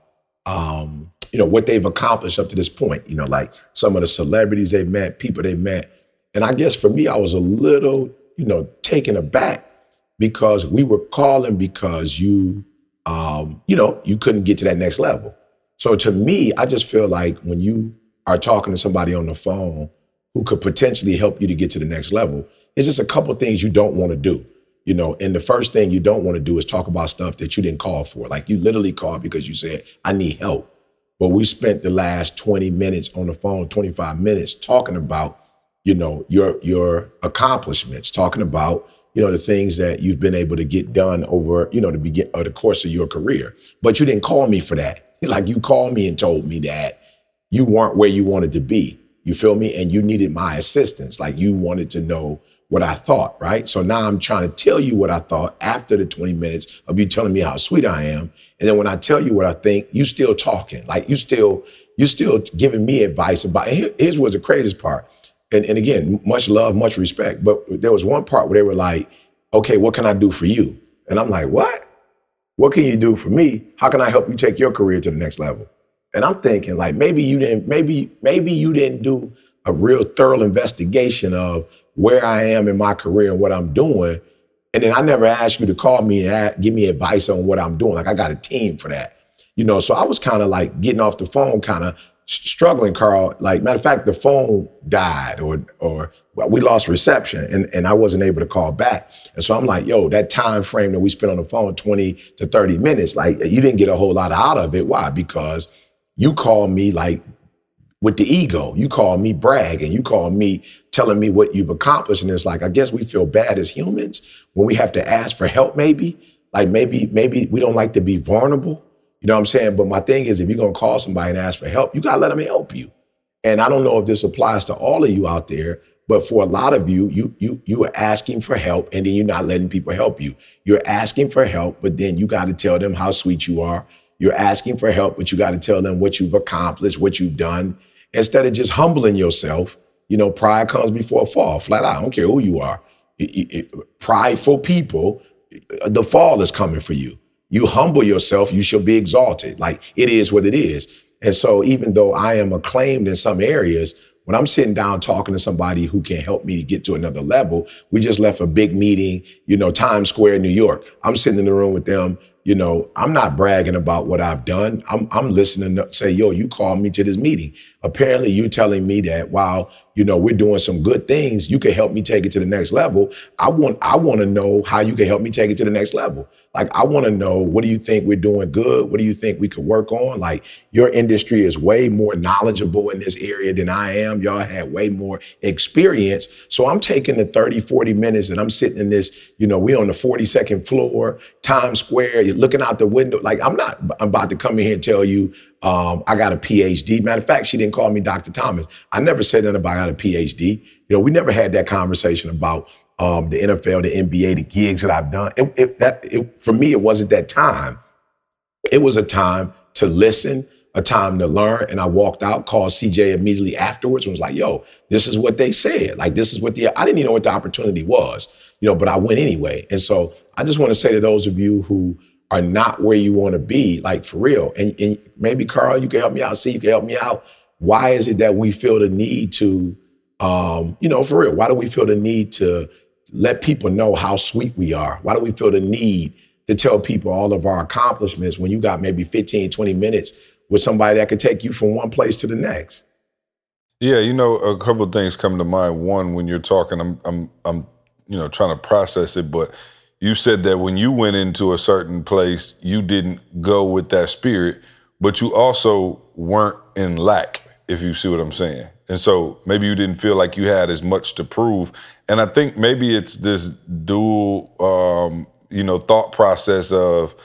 um, you know, what they've accomplished up to this point, you know, like some of the celebrities they've met, people they've met. And I guess for me, I was a little, you know, taken aback because we were calling because you, um, you know, you couldn't get to that next level. So to me, I just feel like when you are talking to somebody on the phone who could potentially help you to get to the next level, it's just a couple things you don't want to do. You know, and the first thing you don't want to do is talk about stuff that you didn't call for. Like you literally called because you said, I need help. But we spent the last 20 minutes on the phone, 25 minutes talking about, you know, your your accomplishments, talking about, you know, the things that you've been able to get done over, you know, the begin or the course of your career. But you didn't call me for that. Like you called me and told me that you weren't where you wanted to be. You feel me? And you needed my assistance. Like you wanted to know what I thought, right? So now I'm trying to tell you what I thought after the 20 minutes of you telling me how sweet I am. And then when I tell you what I think, you still talking. Like you still, you still giving me advice about here- here's what's the craziest part. And, and again, much love, much respect. But there was one part where they were like, okay, what can I do for you? And I'm like, what? What can you do for me? How can I help you take your career to the next level? And I'm thinking like maybe you didn't, maybe, maybe you didn't do a real thorough investigation of where I am in my career and what I'm doing. And then I never asked you to call me and give me advice on what I'm doing. Like I got a team for that. You know, so I was kind of like getting off the phone, kind of struggling, Carl. Like, matter of fact, the phone died or or well, we lost reception and, and I wasn't able to call back. And so I'm like, yo, that time frame that we spent on the phone, 20 to 30 minutes, like you didn't get a whole lot out of it. Why? Because you called me like with the ego. You called me bragging. You called me telling me what you've accomplished. And it's like, I guess we feel bad as humans when we have to ask for help, maybe. Like maybe, maybe we don't like to be vulnerable. You know what I'm saying? But my thing is if you're gonna call somebody and ask for help, you gotta let them help you. And I don't know if this applies to all of you out there, but for a lot of you, you you you are asking for help and then you're not letting people help you. You're asking for help, but then you got to tell them how sweet you are. You're asking for help, but you got to tell them what you've accomplished, what you've done, instead of just humbling yourself. You know, pride comes before a fall. Flat out, I don't care who you are. It- it- it- prideful people, the fall is coming for you. You humble yourself, you shall be exalted. Like it is what it is. And so, even though I am acclaimed in some areas, when I'm sitting down talking to somebody who can help me to get to another level, we just left a big meeting, you know, Times Square, New York. I'm sitting in the room with them. You know, I'm not bragging about what I've done. I'm I'm listening to say, yo, you called me to this meeting. Apparently, you're telling me that while you know we're doing some good things, you can help me take it to the next level. I want I want to know how you can help me take it to the next level. Like, I want to know what do you think we're doing good? What do you think we could work on? Like, your industry is way more knowledgeable in this area than I am. Y'all had way more experience. So I'm taking the 30, 40 minutes and I'm sitting in this, you know, we're on the 42nd floor, Times Square, you're looking out the window. Like, I'm not I'm about to come in here and tell you um, I got a PhD. Matter of fact, she didn't call me Dr. Thomas. I never said nothing about I got a PhD. You know, we never had that conversation about um, the NFL, the NBA, the gigs that I've done. It, it, that, it, for me, it wasn't that time. It was a time to listen, a time to learn. And I walked out, called CJ immediately afterwards and was like, yo, this is what they said. Like, this is what the, I didn't even know what the opportunity was, you know, but I went anyway. And so I just want to say to those of you who are not where you want to be, like for real, and, and maybe Carl, you can help me out, see, you can help me out. Why is it that we feel the need to, um, you know, for real, why do we feel the need to let people know how sweet we are? Why do we feel the need to tell people all of our accomplishments when you got maybe 15, 20 minutes with somebody that could take you from one place to the next?
Yeah, you know, a couple of things come to mind. One, when you're talking, I'm, I'm, I'm, you know, trying to process it, but you said that when you went into a certain place, you didn't go with that spirit, but you also weren't in lack, if you see what I'm saying. And so maybe you didn't feel like you had as much to prove. And I think maybe it's this dual, um, you know, thought process of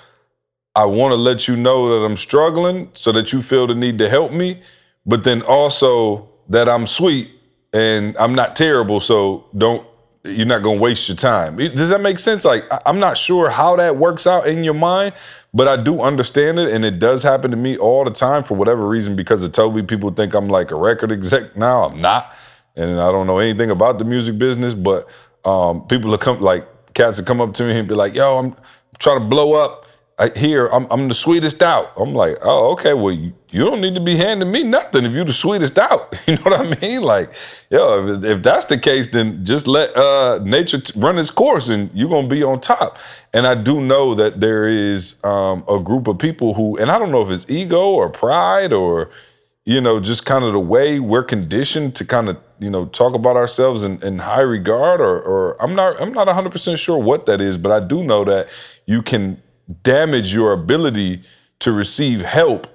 I want to let you know that I'm struggling so that you feel the need to help me, but then also that I'm sweet and I'm not terrible. So don't you're not going to waste your time. Does that make sense? Like, I'm not sure how that works out in your mind, but I do understand it. And it does happen to me all the time for whatever reason, because of Toby, people think I'm like a record exec now. I'm not. And I don't know anything about the music business, but um, people will come, like, cats will come up to me and be like, yo, I'm trying to blow up I, here I'm, I'm the sweetest out. I'm like, oh, okay. Well, you, you, don't need to be handing me nothing if you're the sweetest out. You know what I mean? Like, yo, if, if that's the case, then just let uh, nature t- run its course, and you're gonna be on top. And I do know that there is um, a group of people who, and I don't know if it's ego or pride or, you know, just kind of the way we're conditioned to kind of you know talk about ourselves in, in high regard, or, or I'm not I'm not 100 percent sure what that is, but I do know that you can damage your ability to receive help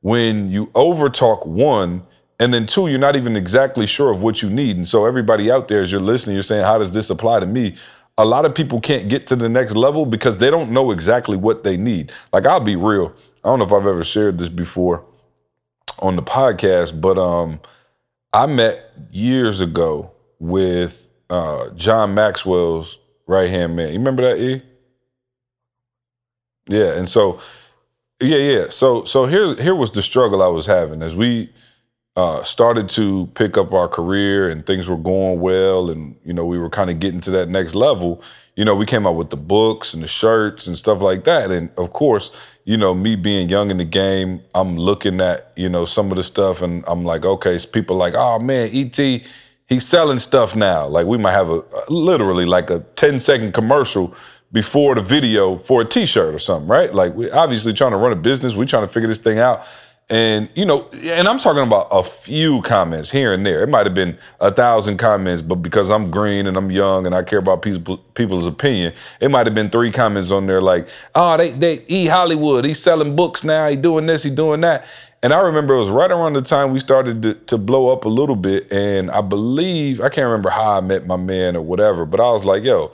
when you overtalk one and then two you're not even exactly sure of what you need. And so everybody out there as you're listening you're saying how does this apply to me? A lot of people can't get to the next level because they don't know exactly what they need. Like i'll be real. I don't know if i've ever shared this before on the podcast but um i met years ago with uh john maxwell's right hand man. You remember that e yeah, and so yeah, yeah. So so here here was the struggle I was having as we uh, started to pick up our career and things were going well, and you know we were kind of getting to that next level. You know, we came out with the books and the shirts and stuff like that, and of course, you know, me being young in the game, I'm looking at you know some of the stuff, and I'm like, okay, people like, oh man, Et he's selling stuff now. Like we might have a literally like a 10 second commercial before the video for a t-shirt or something, right? Like we obviously trying to run a business, we trying to figure this thing out. And you know, and I'm talking about a few comments here and there. It might have been a thousand comments, but because I'm green and I'm young and I care about people, people's opinion, it might have been three comments on there like, "Oh, they they E Hollywood, he's selling books now, he doing this, he doing that." And I remember it was right around the time we started to, to blow up a little bit, and I believe I can't remember how I met my man or whatever, but I was like, "Yo,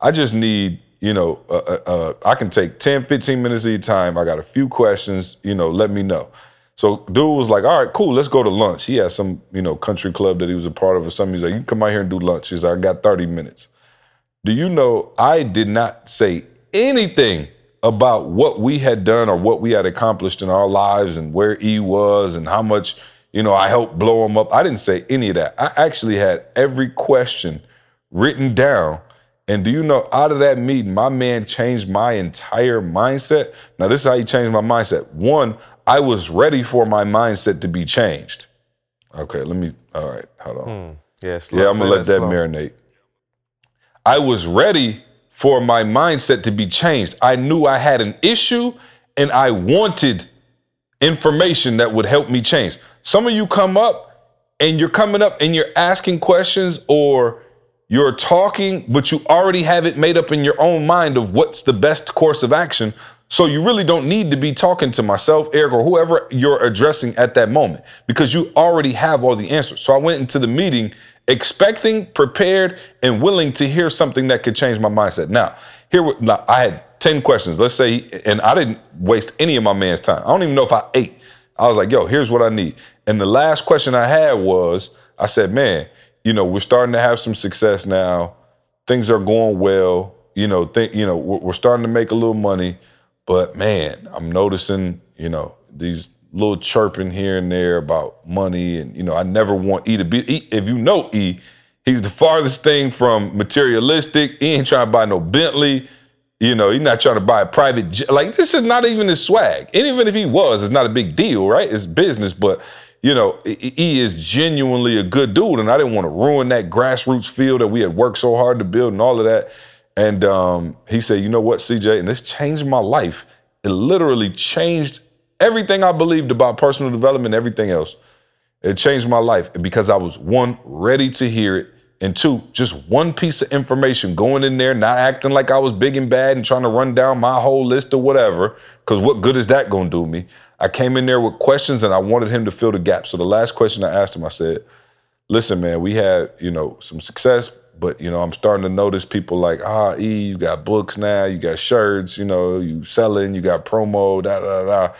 I just need you know, uh, uh, uh, I can take 10, 15 minutes of your time. I got a few questions, you know, let me know. So dude was like, all right, cool, let's go to lunch. He had some, you know, country club that he was a part of or something. He's like, you can come out here and do lunch. He's like, I got 30 minutes. Do you know I did not say anything about what we had done or what we had accomplished in our lives and where he was and how much, you know, I helped blow him up. I didn't say any of that. I actually had every question written down and do you know, out of that meeting, my man changed my entire mindset. Now, this is how he changed my mindset. One, I was ready for my mindset to be changed. Okay, let me, all right, hold on.
Hmm. Yeah,
yeah, I'm gonna let that, that marinate. I was ready for my mindset to be changed. I knew I had an issue and I wanted information that would help me change. Some of you come up and you're coming up and you're asking questions or you're talking, but you already have it made up in your own mind of what's the best course of action. So you really don't need to be talking to myself, Eric, or whoever you're addressing at that moment because you already have all the answers. So I went into the meeting expecting, prepared, and willing to hear something that could change my mindset. Now, here now, I had 10 questions. Let's say, and I didn't waste any of my man's time. I don't even know if I ate. I was like, yo, here's what I need. And the last question I had was, I said, man, you know, we're starting to have some success now. Things are going well. You know, think, you know, we're, we're starting to make a little money, but man, I'm noticing, you know, these little chirping here and there about money, and you know, I never want E to be. E, if you know E, he's the farthest thing from materialistic. He ain't trying to buy no Bentley. You know, he's not trying to buy a private. Like this is not even his swag. And even if he was, it's not a big deal, right? It's business, but you know, he is genuinely a good dude, and I didn't want to ruin that grassroots field that we had worked so hard to build and all of that. And um, he said, "You know what, CJ, and this changed my life. It literally changed everything I believed about personal development, everything else. It changed my life because I was one ready to hear it, and two, just one piece of information going in there, not acting like I was big and bad and trying to run down my whole list or whatever. Because what good is that going to do me?" I came in there with questions and I wanted him to fill the gap. So the last question I asked him, I said, listen, man, we had, you know, some success, but you know, I'm starting to notice people like, ah, E, you got books now, you got shirts, you know, you selling, you got promo, da da da.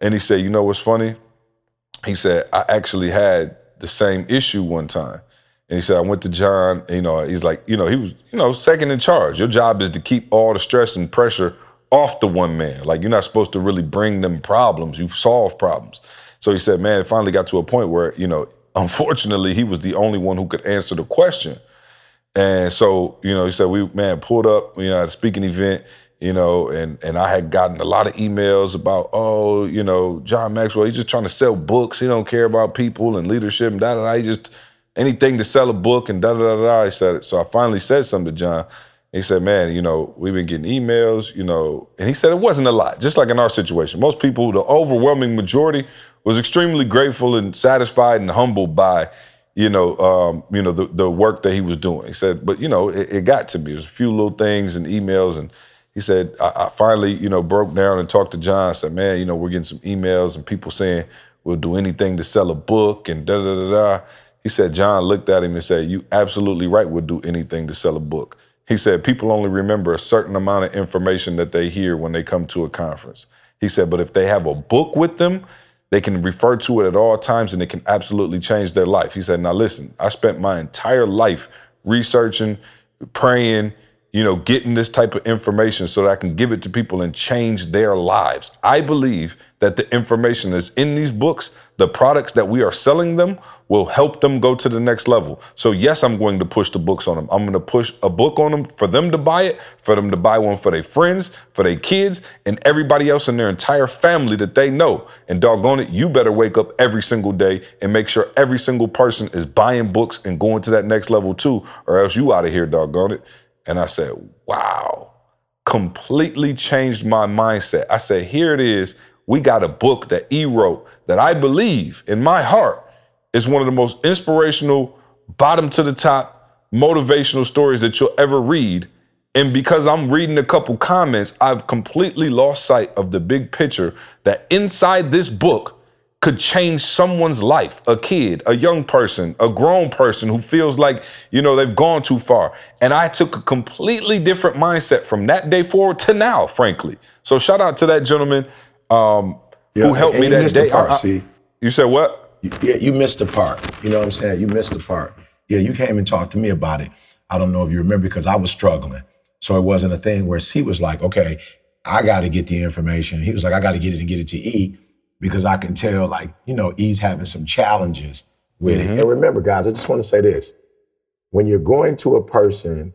And he said, you know what's funny? He said, I actually had the same issue one time. And he said, I went to John, you know, he's like, you know, he was, you know, second in charge. Your job is to keep all the stress and pressure off the one man. Like you're not supposed to really bring them problems. You solve problems. So he said, man, it finally got to a point where, you know, unfortunately, he was the only one who could answer the question. And so, you know, he said, we, man, pulled up, you know, at a speaking event, you know, and and I had gotten a lot of emails about, oh, you know, John Maxwell, he's just trying to sell books. He don't care about people and leadership and da da da. He just anything to sell a book and da da da da. He said, it. so I finally said something to John. He said, man, you know, we've been getting emails, you know, and he said it wasn't a lot, just like in our situation. Most people, the overwhelming majority, was extremely grateful and satisfied and humbled by, you know, um, you know, the, the work that he was doing. He said, but you know, it, it got to me. There's a few little things and emails, and he said, I, I, finally, you know, broke down and talked to John. Said, man, you know, we're getting some emails and people saying we'll do anything to sell a book and da da da da. He said, John looked at him and said, you absolutely right. We'll do anything to sell a book. He said people only remember a certain amount of information that they hear when they come to a conference. He said, but if they have a book with them, they can refer to it at all times and it can absolutely change their life. He said, now listen, I spent my entire life researching, praying, you know, getting this type of information so that I can give it to people and change their lives. I believe that the information that's in these books, the products that we are selling them, will help them go to the next level. So, yes, I'm going to push the books on them. I'm going to push a book on them for them to buy it, for them to buy one for their friends, for their kids, and everybody else in their entire family that they know. And doggone it, you better wake up every single day and make sure every single person is buying books and going to that next level too, or else you out of here, doggone it. And I said, wow, completely changed my mindset. I said, here it is. We got a book that E wrote that I believe in my heart is one of the most inspirational, bottom to the top, motivational stories that you'll ever read. And because I'm reading a couple comments, I've completely lost sight of the big picture that inside this book, could change someone's life a kid, a young person, a grown person who feels like, you know, they've gone too far. And I took a completely different mindset from that day forward to now, frankly. So shout out to that gentleman um, yeah, who helped me that day.
Part, I, see?
You said what?
You, yeah, you missed the part. You know what I'm saying? You missed the part. Yeah, you came and talked to me about it. I don't know if you remember because I was struggling. So it wasn't a thing where C was like, okay, I got to get the information. He was like, I got to get it and get it to E because I can tell, like, you know, he's having some challenges with mm-hmm. it. And remember, guys, I just want to say this. When you're going to a person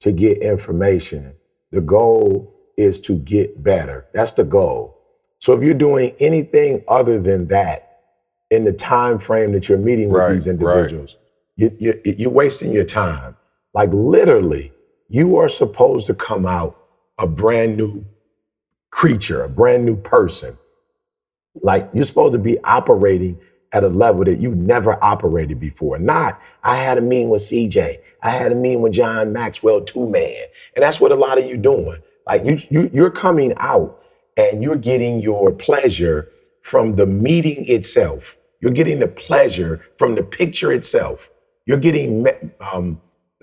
to get information, the goal is to get better. That's the goal. So if you're doing anything other than that in the time frame that you're meeting with right, these individuals, right. you, you, you're wasting your time. Like literally, you are supposed to come out a brand new creature, a brand new person. Like you're supposed to be operating at a level that you never operated before. Not, I had a meeting with CJ. I had a meeting with John Maxwell, two man. And that's what a lot of you doing. Like you, you you're coming out and you're getting your pleasure from the meeting itself. You're getting the pleasure from the picture itself. You're getting um,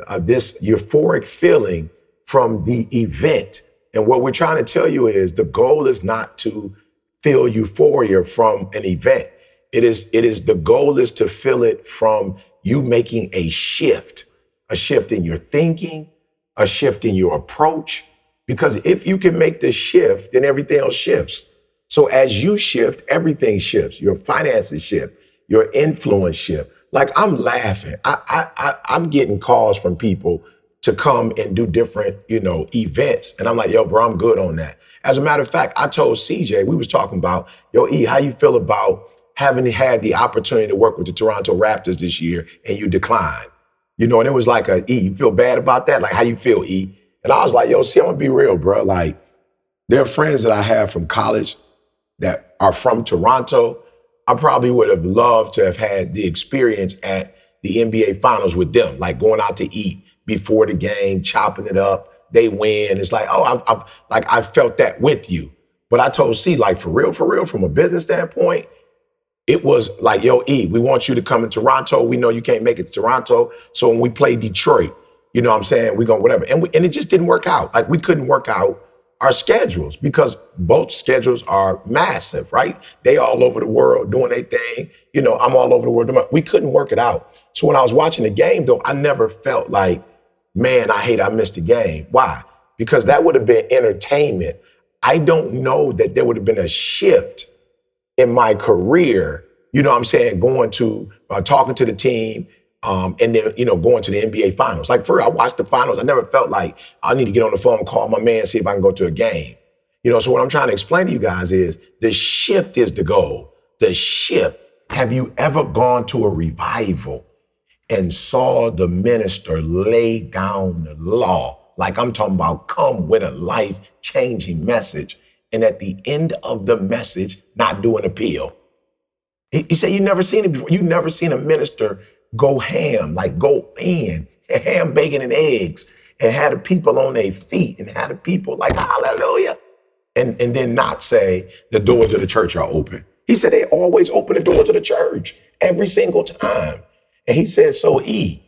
uh, this euphoric feeling from the event. And what we're trying to tell you is the goal is not to feel euphoria from an event. It is, it is the goal is to feel it from you making a shift, a shift in your thinking, a shift in your approach. Because if you can make the shift, then everything else shifts. So as you shift, everything shifts. Your finances shift, your influence shift. Like I'm laughing. I, I, I I'm getting calls from people to come and do different, you know, events. And I'm like, yo, bro, I'm good on that. As a matter of fact, I told CJ, we was talking about, yo, E, how you feel about having had the opportunity to work with the Toronto Raptors this year and you declined. You know, and it was like a E, you feel bad about that? Like how you feel, E? And I was like, yo, see, I'm gonna be real, bro. Like, there are friends that I have from college that are from Toronto. I probably would have loved to have had the experience at the NBA finals with them, like going out to eat before the game, chopping it up. They win. It's like, oh, I, I like I felt that with you. But I told C, like for real, for real, from a business standpoint, it was like, yo, E, we want you to come in Toronto. We know you can't make it to Toronto. So when we play Detroit, you know what I'm saying? We're going whatever. And we, and it just didn't work out. Like we couldn't work out our schedules because both schedules are massive, right? They all over the world doing their thing. You know, I'm all over the world. We couldn't work it out. So when I was watching the game, though, I never felt like, man, I hate I missed the game. Why? Because that would have been entertainment. I don't know that there would have been a shift in my career, you know what I'm saying, going to uh, talking to the team, um, and then you know going to the NBA finals. Like for I watched the finals, I never felt like I need to get on the phone, call my man, see if I can go to a game. You know, so what I'm trying to explain to you guys is the shift is the goal. The shift. Have you ever gone to a revival and saw the minister lay down the law? Like I'm talking about, come with a life changing message and at the end of the message, not do an appeal. He, he said, You never seen it before. You never seen a minister go ham, like go in, ham, bacon, and eggs, and had the people on their feet and had the people like, Hallelujah. And, and then not say, The doors of the church are open. He said, They always open the doors of the church every single time. And he said, So, E,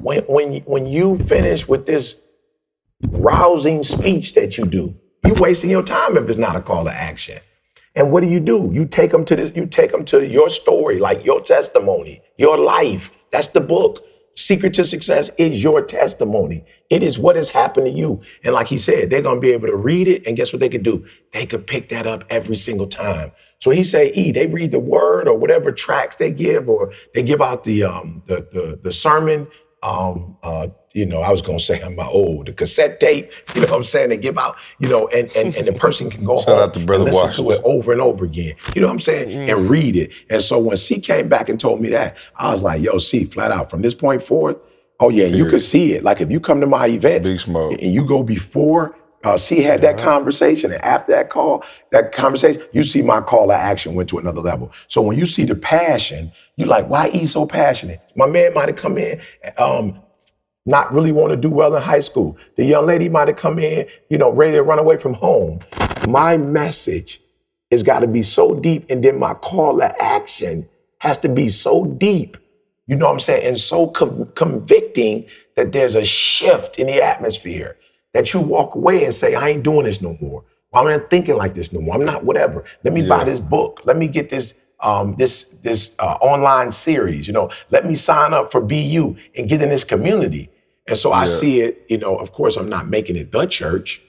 when, when, when you finish with this rousing speech that you do, you're wasting your time if it's not a call to action. And what do you do? You take them to this, you take them to your story, like your testimony, your life. That's the book. Secret to success is your testimony. It is what has happened to you. And like he said, they're going to be able to read it. And guess what they could do? They could pick that up every single time. So he say, E, they read the word or whatever tracks they give, or they give out the um the the, the sermon um, uh, you know, I was gonna say I'm my old the cassette tape. You know what I'm saying? They give out, you know, and and, and the person can go home
out to Brother
and listen
Washington.
to it over and over again. You know what I'm saying?
Mm.
And read it. And so when C came back and told me that, I was like, "Yo, C, flat out from this point forward, oh yeah, you
Period.
could see it. Like if you come to my events and you go before." Uh, C had that conversation, and after that call, that conversation, you see my call to action went to another level. So when you see the passion, you're like, why he so passionate? My man might have come in, um, not really want to do well in high school. The young lady might have come in, you know, ready to run away from home. My message has got to be so deep, and then my call to action has to be so deep. You know what I'm saying? And so con- convicting that there's a shift in the atmosphere that you walk away and say, I ain't doing this no more. I'm not thinking like this no more. I'm not whatever. Let me buy this book. Let me get this um, this this uh, online series. You know, let me sign up for BU and get in this community. And so I see it. You know, of course, I'm not making it the church.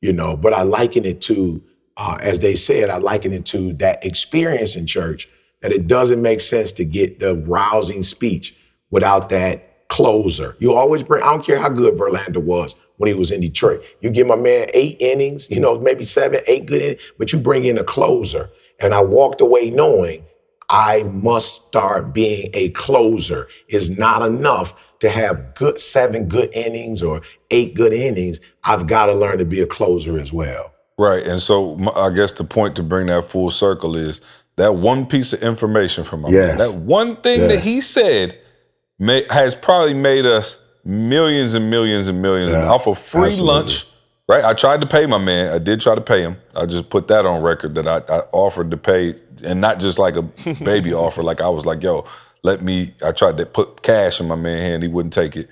You know, but I liken it to, uh, as they said, I liken it to that experience in church. That it doesn't make sense to get the rousing speech without that closer. You always bring. I don't care how good Verlander was when he was in Detroit. You give my man eight innings, you know, maybe seven, eight good innings, but you bring in a closer. And I walked away knowing I must start being a closer. It's not enough to have good seven good innings or eight good innings, I've got to learn to be a closer as well.
Right. And so I guess the point to bring that full circle is that one piece of information from my
Yes.
man, that one thing that he said may, has probably made us millions and millions and millions
Yeah,
off of free
absolutely.
lunch. Right. I tried to pay my man. I did try to pay him. I just put that on record that I, I offered to pay and not just like a baby offer. Like I was like, yo, let me, I tried to put cash in my man's hand. He wouldn't take it.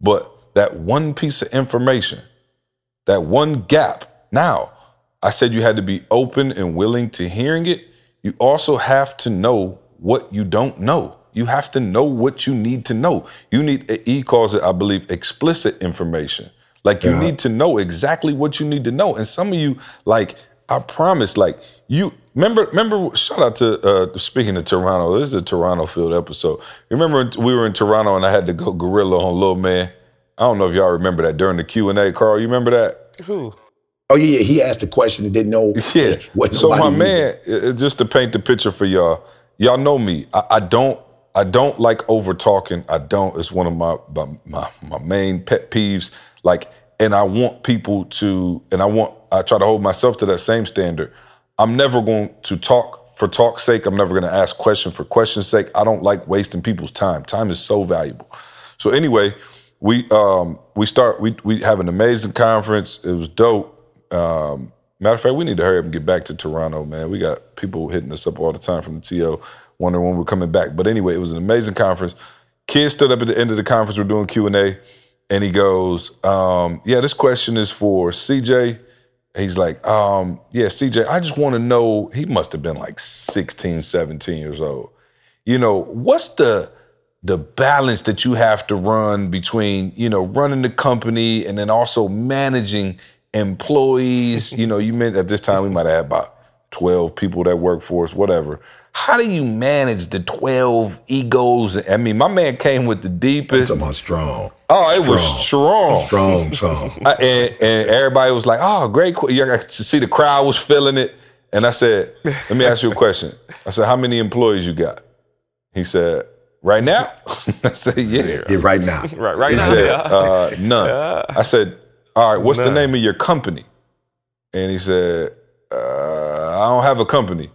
But that one piece of information, that one gap. Now, I said you had to be open and willing to hearing it. You also have to know what you don't know. You have to know what you need to know. You need, he calls it, I believe, explicit information. Like you
Yeah.
need to know exactly what you need to know. And some of you, like, I promise, like you remember, remember, shout out to uh speaking to Toronto. This is a Toronto field episode. Remember we were in Toronto and I had to go gorilla on Lil Man. I don't know if y'all remember that during the Q and A, Carl. You remember that?
Who?
Oh yeah, he asked a question and didn't know
Yeah.
what
so my man, uh, just to paint the picture for y'all, y'all know me. I, I don't. I don't like over talking. I don't. It's one of my, my my my main pet peeves. Like, and I want people to, and I want. I try to hold myself to that same standard. I'm never going to talk for talk's sake. I'm never going to ask question for question's sake. I don't like wasting people's time. Time is so valuable. So anyway, we um we start we we have an amazing conference. It was dope. Um, matter of fact, we need to hurry up and get back to Toronto, man. We got people hitting us up all the time from the TO, wondering when we're coming back. But anyway, it was an amazing conference. Kid stood up at the end of the conference. We're doing Q and A, and he goes, um, "Yeah, this question is for CJ." He's like, um, "Yeah, CJ, I just want to know." He must have been like 16, 17 years old. You know, what's the the balance that you have to run between you know running the company and then also managing employees you know you meant at this time we might have had about 12 people that work for us whatever how do you manage the 12 egos i mean my man came with the deepest
Talking about strong.
oh it was strong
Strong song.
And, and everybody was like, "Oh, great!" que-" You got to see the crowd was feeling it, and I said, "Let me ask you a question." I said, "How many employees you got?" He said, "Right now." I said, "Yeah."
Yeah, right now.
Right, right
He
now.
said,
yeah.
uh, "None." I said, "All right, what's the name of your company?" And he said, uh, "I don't have a company."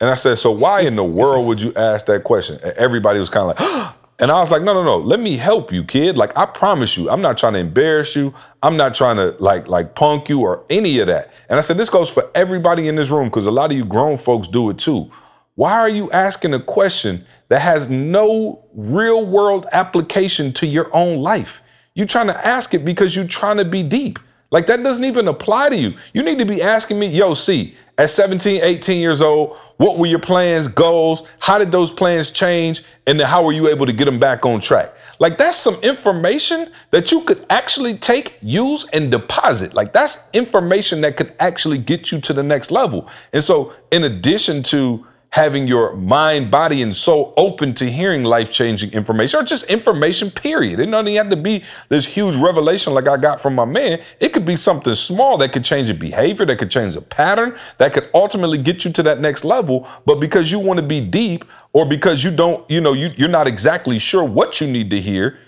And I said, "So why in the world would you ask that question?" And everybody was kind of like. And I was like, no, no, no. Let me help you, kid. Like, I promise you, I'm not trying to embarrass you. I'm not trying to like like punk you or any of that. And I said, this goes for everybody in this room because a lot of you grown folks do it too. Why are you asking a question that has no real world application to your own life? You're trying to ask it because you're trying to be deep. Like that doesn't even apply to you. You need to be asking me, yo, see, at 17, 18 years old, what were your plans, goals? How did those plans change? And then how were you able to get them back on track? Like that's some information that you could actually take, use, and deposit. Like that's information that could actually get you to the next level. And so, in addition to having your mind, body, and soul open to hearing life changing information or just information, period. It doesn't have to be this huge revelation like I got from my man. It could be something small that could change a behavior, that could change a pattern, that could ultimately get you to that next level. But because you want to be deep or because you don't, you know, you, you're not exactly sure what you need to hear,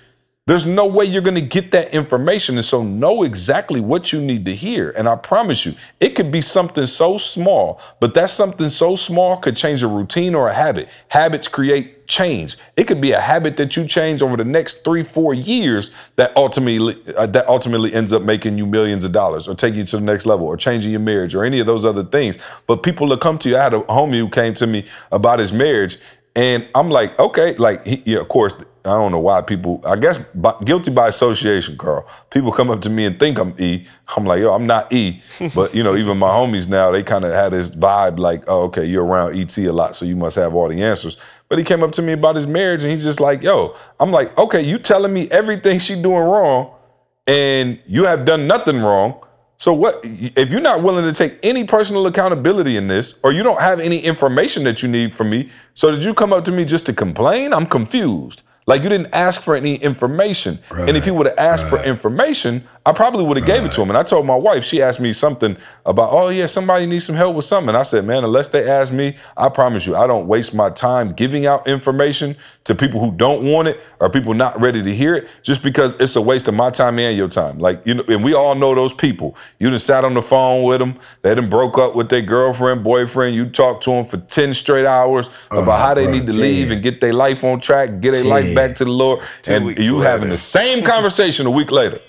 there's no way you're going to get that information. And so know exactly what you need to hear. And I promise you, it could be something so small, but that something so small could change a routine or a habit. Habits create change. It could be a habit that you change over the next three, four years that ultimately uh, that ultimately ends up making you millions of dollars or taking you to the next level or changing your marriage or any of those other things. But people that come to you, I had a homie who came to me about his marriage and I'm like, okay, like, he, yeah, of course, I don't know why people, I guess by, guilty by association, Carl. People come up to me and think I'm E. I'm like, yo, I'm not E. But, you know, even my homies now, they kind of had this vibe like, oh, okay, you're around ET a lot, so you must have all the answers. But he came up to me about his marriage and he's just like, yo, I'm like, okay, you telling me everything she doing wrong and you have done nothing wrong. So what if you're not willing to take any personal accountability in this, or you don't have any information that you need from me? So did you come up to me just to complain? I'm confused. Like you didn't ask for any information. and if you would have asked for information, I probably would have gave it to him. And I told my wife, she asked me something about, oh yeah, somebody needs some help with something. And I said, man, unless they ask me, I promise you, I don't waste my time giving out information to people who don't want it or people not ready to hear it, just because it's a waste of my time and your time. Like you know, and we all know those people. You done sat on the phone with them. They done broke up with their girlfriend, boyfriend. You talked to them for ten straight hours about uh, how they
bro,
need to leave and get their life on track, get their life back to the Lord, and you
later.
having the same conversation a week later.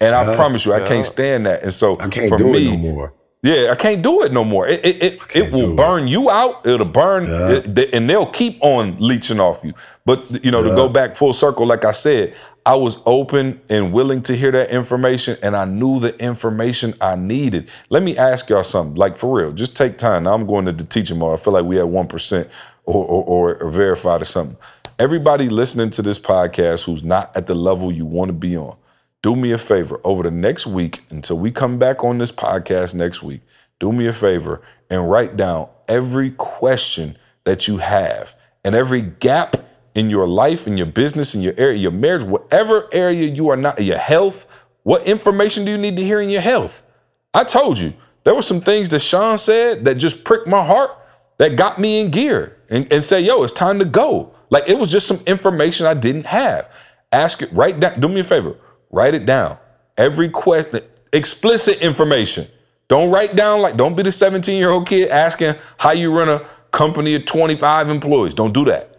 And I promise you, I can't stand that. And so
I can't
for
do
me,
it no more.
Yeah, I can't do it no more. It it it, it will
do it.
burn you out. It'll burn,
Yeah.
it- and they'll keep on leeching off you. But you know, to go back full circle, like I said, I was open and willing to hear that information, and I knew the information I needed. Let me ask y'all something, like for real. Just take time. Now I'm going to the teaching mode. I feel like we had one percent or, or or verified or something. Everybody listening to this podcast who's not at the level you want to be on do me a favor over the next week until we come back on this podcast next week. Do me a favor and write down every question that you have and every gap in your life, in your business, in your area, your marriage, whatever area you are not, your health. What information do you need to hear in your health? I told you there were some things that Sean said that just pricked my heart that got me in gear and, and say, yo, it's time to go. Like it was just some information I didn't have. Ask it, write down, do me a favor, write it down. Every question, explicit information. Don't write down like, don't be the 17 year old kid asking how you run a company of 25 employees. Don't do that.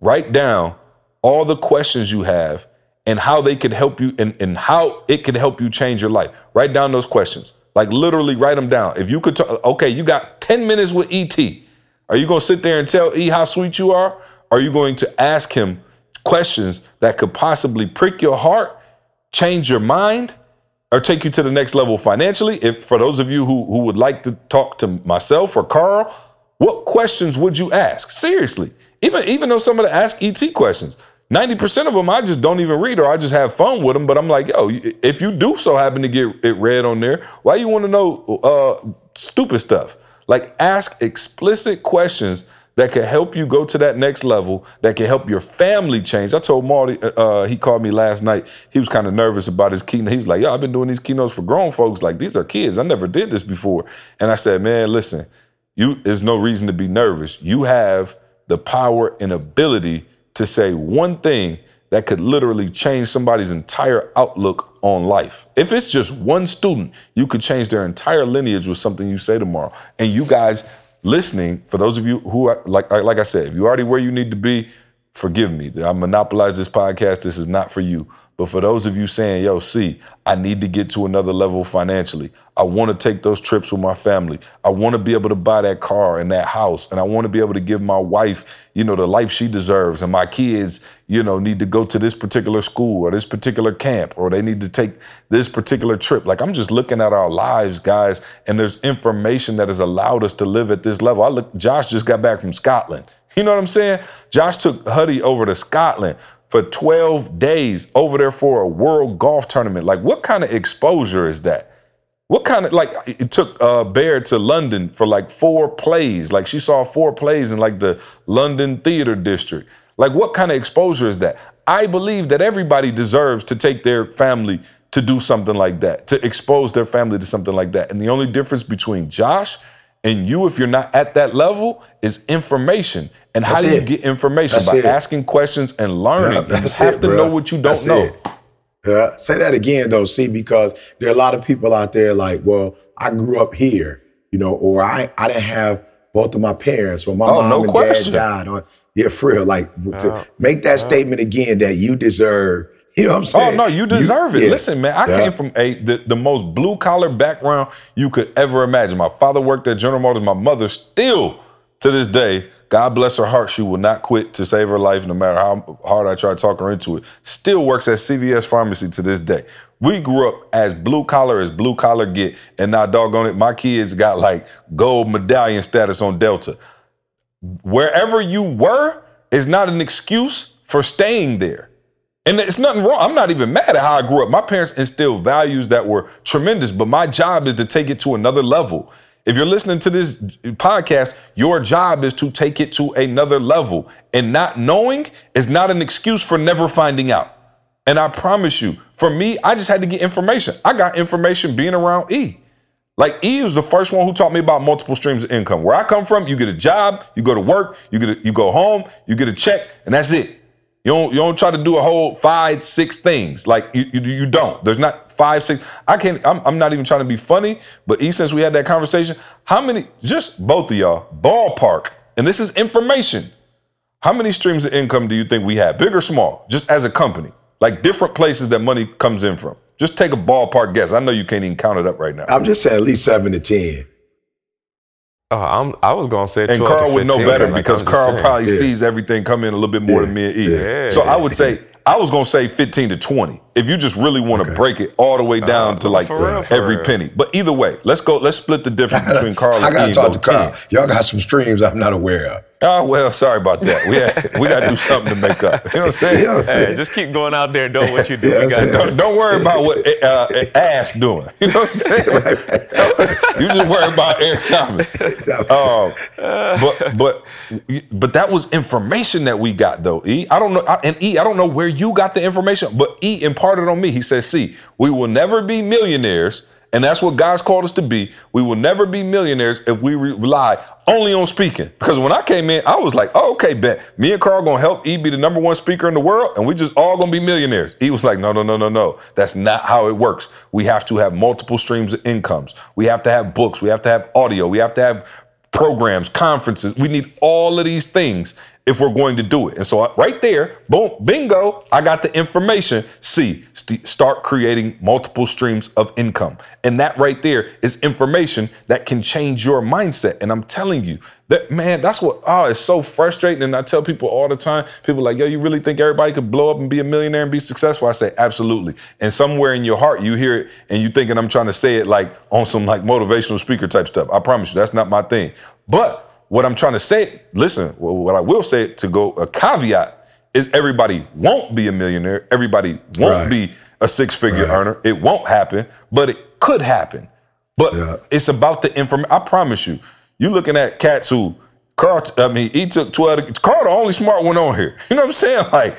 Write down all the questions you have and how they could help you and, and how it could help you change your life. Write down those questions. Like literally write them down. If you could talk, okay, you got 10 minutes with ET. Are you going to sit there and tell E how sweet you are? Are you going to ask him questions that could possibly prick your heart, change your mind, or take you to the next level financially? If for those of you who, who would like to talk to myself or Carl, what questions would you ask? Seriously. Even even though some of somebody ask ET questions, 90% of them I just don't even read or I just have fun with them. But I'm like, yo, if you do so happen to get it read on there, why you want to know uh, stupid stuff? Like ask explicit questions that can help you go to that next level, that can help your family change. I told Marty, uh, he called me last night. He was kind of nervous about his keynote. He was like, yo, I've been doing these keynotes for grown folks. Like, these are kids. I never did this before. And I said, man, listen, you there's no reason to be nervous. You have the power and ability to say one thing that could literally change somebody's entire outlook on life. If it's just one student, you could change their entire lineage with something you say tomorrow. And you guys listening, for those of you who are, like like I said, if you're already where you need to be, forgive me. I monopolize this podcast. This is not for you. But for those of you saying, yo, see, I need to get to another level financially. I want to take those trips with my family. I want to be able to buy that car and that house. And I want to be able to give my wife, you know, the life she deserves. And my kids, you know, need to go to this particular school or this particular camp or they need to take this particular trip. Like I'm just looking at our lives, guys, and there's information that has allowed us to live at this level. I look, Josh just got back from Scotland. You know what I'm saying? Josh took Huddy over to Scotland for 12 days over there for a world golf tournament. Like, what kind of exposure is that? What kind of like it took uh Bear to London for like four plays. Like she saw four plays in like the London theater district. Like what kind of exposure is that? I believe that everybody deserves to take their family to do something like that, to expose their family to something like that. And the only difference between Josh and you, if you're not at that level, is information. And how
That's
do you
it.
get information?
That's
By
it.
asking questions and learning.
Yeah,
you have
it,
to
bro.
know what you don't
That's
know.
Yeah. Say that again though, see, because there are a lot of people out there like, well, I grew up here, you know, or I I didn't have both of my parents, or my
Oh,
mom
no
and
question.
dad died, or yeah, for real. Like to make that statement again that you deserve. You know what I'm
oh,
saying?
Oh no, you deserve it.
yeah.
Listen, man, I came from a the, the most blue collar background you could ever imagine. My father worked at General Motors. My mother still to this day, God bless her heart, she will not quit to save her life, no matter how hard I try to talk her into it. Still works at CVS Pharmacy to this day. We grew up as blue collar as blue collar get, and now doggone it, my kids got like gold medallion status on Delta. Wherever you were is not an excuse for staying there. And it's nothing wrong. I'm not even mad at how I grew up. My parents instilled values that were tremendous, but my job is to take it to another level. If you're listening to this podcast, your job is to take it to another level. And not knowing is not an excuse for never finding out. And I promise you, for me, I just had to get information. I got information being around E. Like E was the first one who taught me about multiple streams of income. Where I come from, you get a job, you go to work, you get a, you go home, you get a check, and that's it. You don't you don't try to do a whole five six things like you you, you don't. There's not five six. I can't. I'm, I'm not even trying to be funny, but E since we had that conversation, how many? Just both of y'all ballpark, and this is information. How many streams of income do you think we have, big or small, just as a company? Like different places that money comes in from. Just take a ballpark guess. I know you can't even count it up right now.
I'm just saying at least seven to ten.
Oh, I'm, I was gonna say,
and Carl
to
would know better
like
because Carl
saying.
probably
Yeah.
sees everything come in a little bit more
Yeah.
than me and E.
Yeah.
So I would say I was gonna say 15 to 20 if you just really want to break it all the way down to like
real,
every penny. But either way, let's go. Let's split the difference between Carl
I
and E.
gotta talk to Carl.
10.
Y'all got some streams I'm not aware of.
Oh well, sorry about that. We had, we got to do something to make up. You know what I'm saying?
You know what I'm
Hey, just keep going out there doing what you do.
Yeah,
We got
that's
Don't, don't worry about what uh, Ash doing. You know what I'm saying? you just worry about Eric Thomas. Um, but but but that was information that we got though. E, I don't know, and E, I don't know where you got the information, but E imparted on me. He says, "See, we will never be millionaires." And that's what God's called us to be. We will never be millionaires if we rely only on speaking. Because when I came in, I was like, oh, okay, bet. Me and Carl gonna help E be the number one speaker in the world, and we just all gonna be millionaires. He was like, no, no, no, no, no. That's not how it works. We have to have multiple streams of incomes. We have to have books. We have to have audio. We have to have programs, conferences. We need all of these things if we're going to do it. And so, right there, boom, bingo, I got the information. See, st- start creating multiple streams of income. And that right there is information that can change your mindset. And I'm telling you, that man, that's what, oh, it's so frustrating. And I tell people all the time, people like, yo, you really think everybody could blow up and be a millionaire and be successful? I say, absolutely. And somewhere in your heart, you hear it and you thinking I'm trying to say it like on some like motivational speaker type stuff. I promise you, that's not my thing. But what I'm trying to say, listen, what I will say to go a caveat is everybody won't be a millionaire. Everybody won't
Right.
be a six figure
Right.
earner. It won't happen, but it could happen. But
Yeah.
it's about the information. I promise you, you're looking at cats who Carl, I mean, he took 12. Carl, the only smart one on here. You know what I'm saying? Like,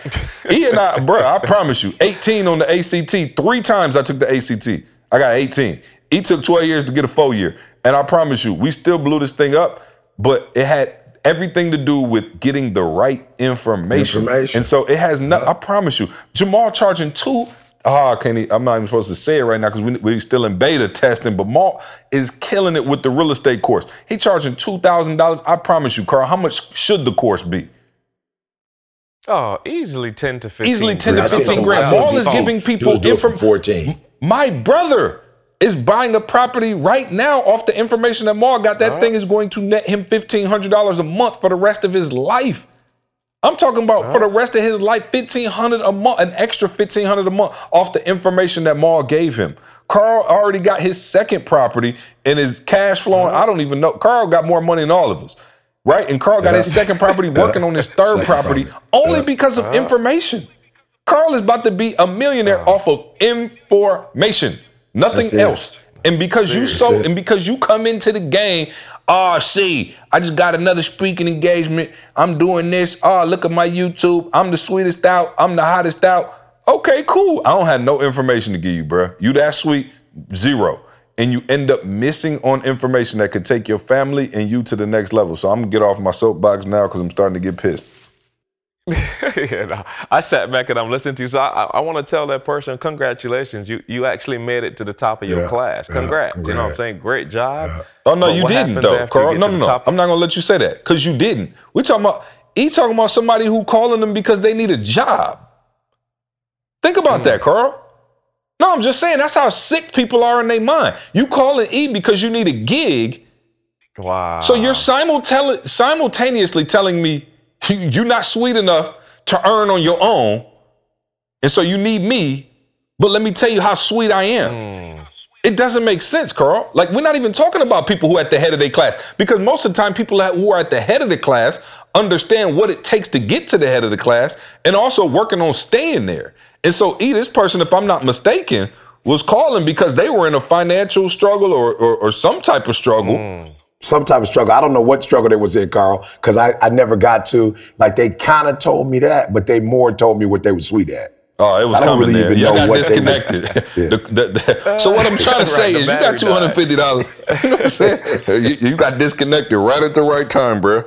he and I, bro, I promise you, 18 on the ACT. Three times I took the ACT. I got 18. He took 12 years to get a four year. And I promise you, we still blew this thing up, but it had everything to do with getting the right information.
Information.
And so it has no, I promise you, Jamal charging two. Oh, I can't. I'm not even supposed to say it right now because we we still in beta testing. But Maul is killing it with the real estate course. He charging two thousand dollars. I promise you, Carl. How much should the course be?
Oh, easily ten to fifteen.
Easily 10 to 15
some-
grand.
I
is
oh,
giving people
do it for 14.
My brother is buying a property right now off the information that Maul got. That thing is going to net him fifteen hundred dollars a month for the rest of his life. I'm talking about for the rest of his life, $1,500 a month, an extra $1,500 a month off the information that Maul gave him. Carl already got his second property and his cash flowing. I don't even know. Carl got more money than all of us, right? And Carl got his second property, working on his third property,
property.
only
Yeah.
because of information. Carl is about to be a millionaire off of information, nothing else. And because you so and because you come into the game, oh, see, I just got another speaking engagement. I'm doing this. Oh, look at my YouTube. I'm the sweetest out. I'm the hottest out. Okay, cool. I don't have no information to give you, bruh. You that sweet, zero. And you end up missing on information that could take your family and you to the next level. So I'm gonna get off my soapbox now because I'm starting to get pissed.
yeah, no, I sat back and I'm listening to you. So I, I, I want to tell that person, congratulations. You you actually made it to the top of your
Yeah,
class.
yeah,
Congrats. You know what I'm saying? Great job.
Oh no,
But
you didn't though, Carl. No, no, no.
top-
I'm not gonna let you say that because you didn't. We're talking about he talking about somebody who calling them because they need a job. Think about that, hmm. Carl. No, I'm just saying that's how sick people are in their mind. You calling E because you need a gig,
Wow.
so you're simultel- simultaneously telling me you're not sweet enough to earn on your own, and so you need me. But let me tell you how sweet I am. Hmm. It doesn't make sense, Carl. Like we're not even talking about people who are at the head of their class because most of the time people who are at the head of the class understand what it takes to get to the head of the class and also working on staying there. And so, E, this person, if I'm not mistaken, was calling because they were in a financial struggle or or, or some type of struggle. Hmm.
Some type of struggle. I don't know what struggle there was in, Carl, because I, I never got to. Like they kind of told me that, but they more told me what they were sweet at.
Oh, it was
I don't
coming
really
there.
even
You
know
got
what they
disconnected.
Yeah.
The- the- the- so what I'm trying to say
the
is, you got two hundred fifty dollars. You know what I'm saying? You, you got disconnected right at the right time, bro.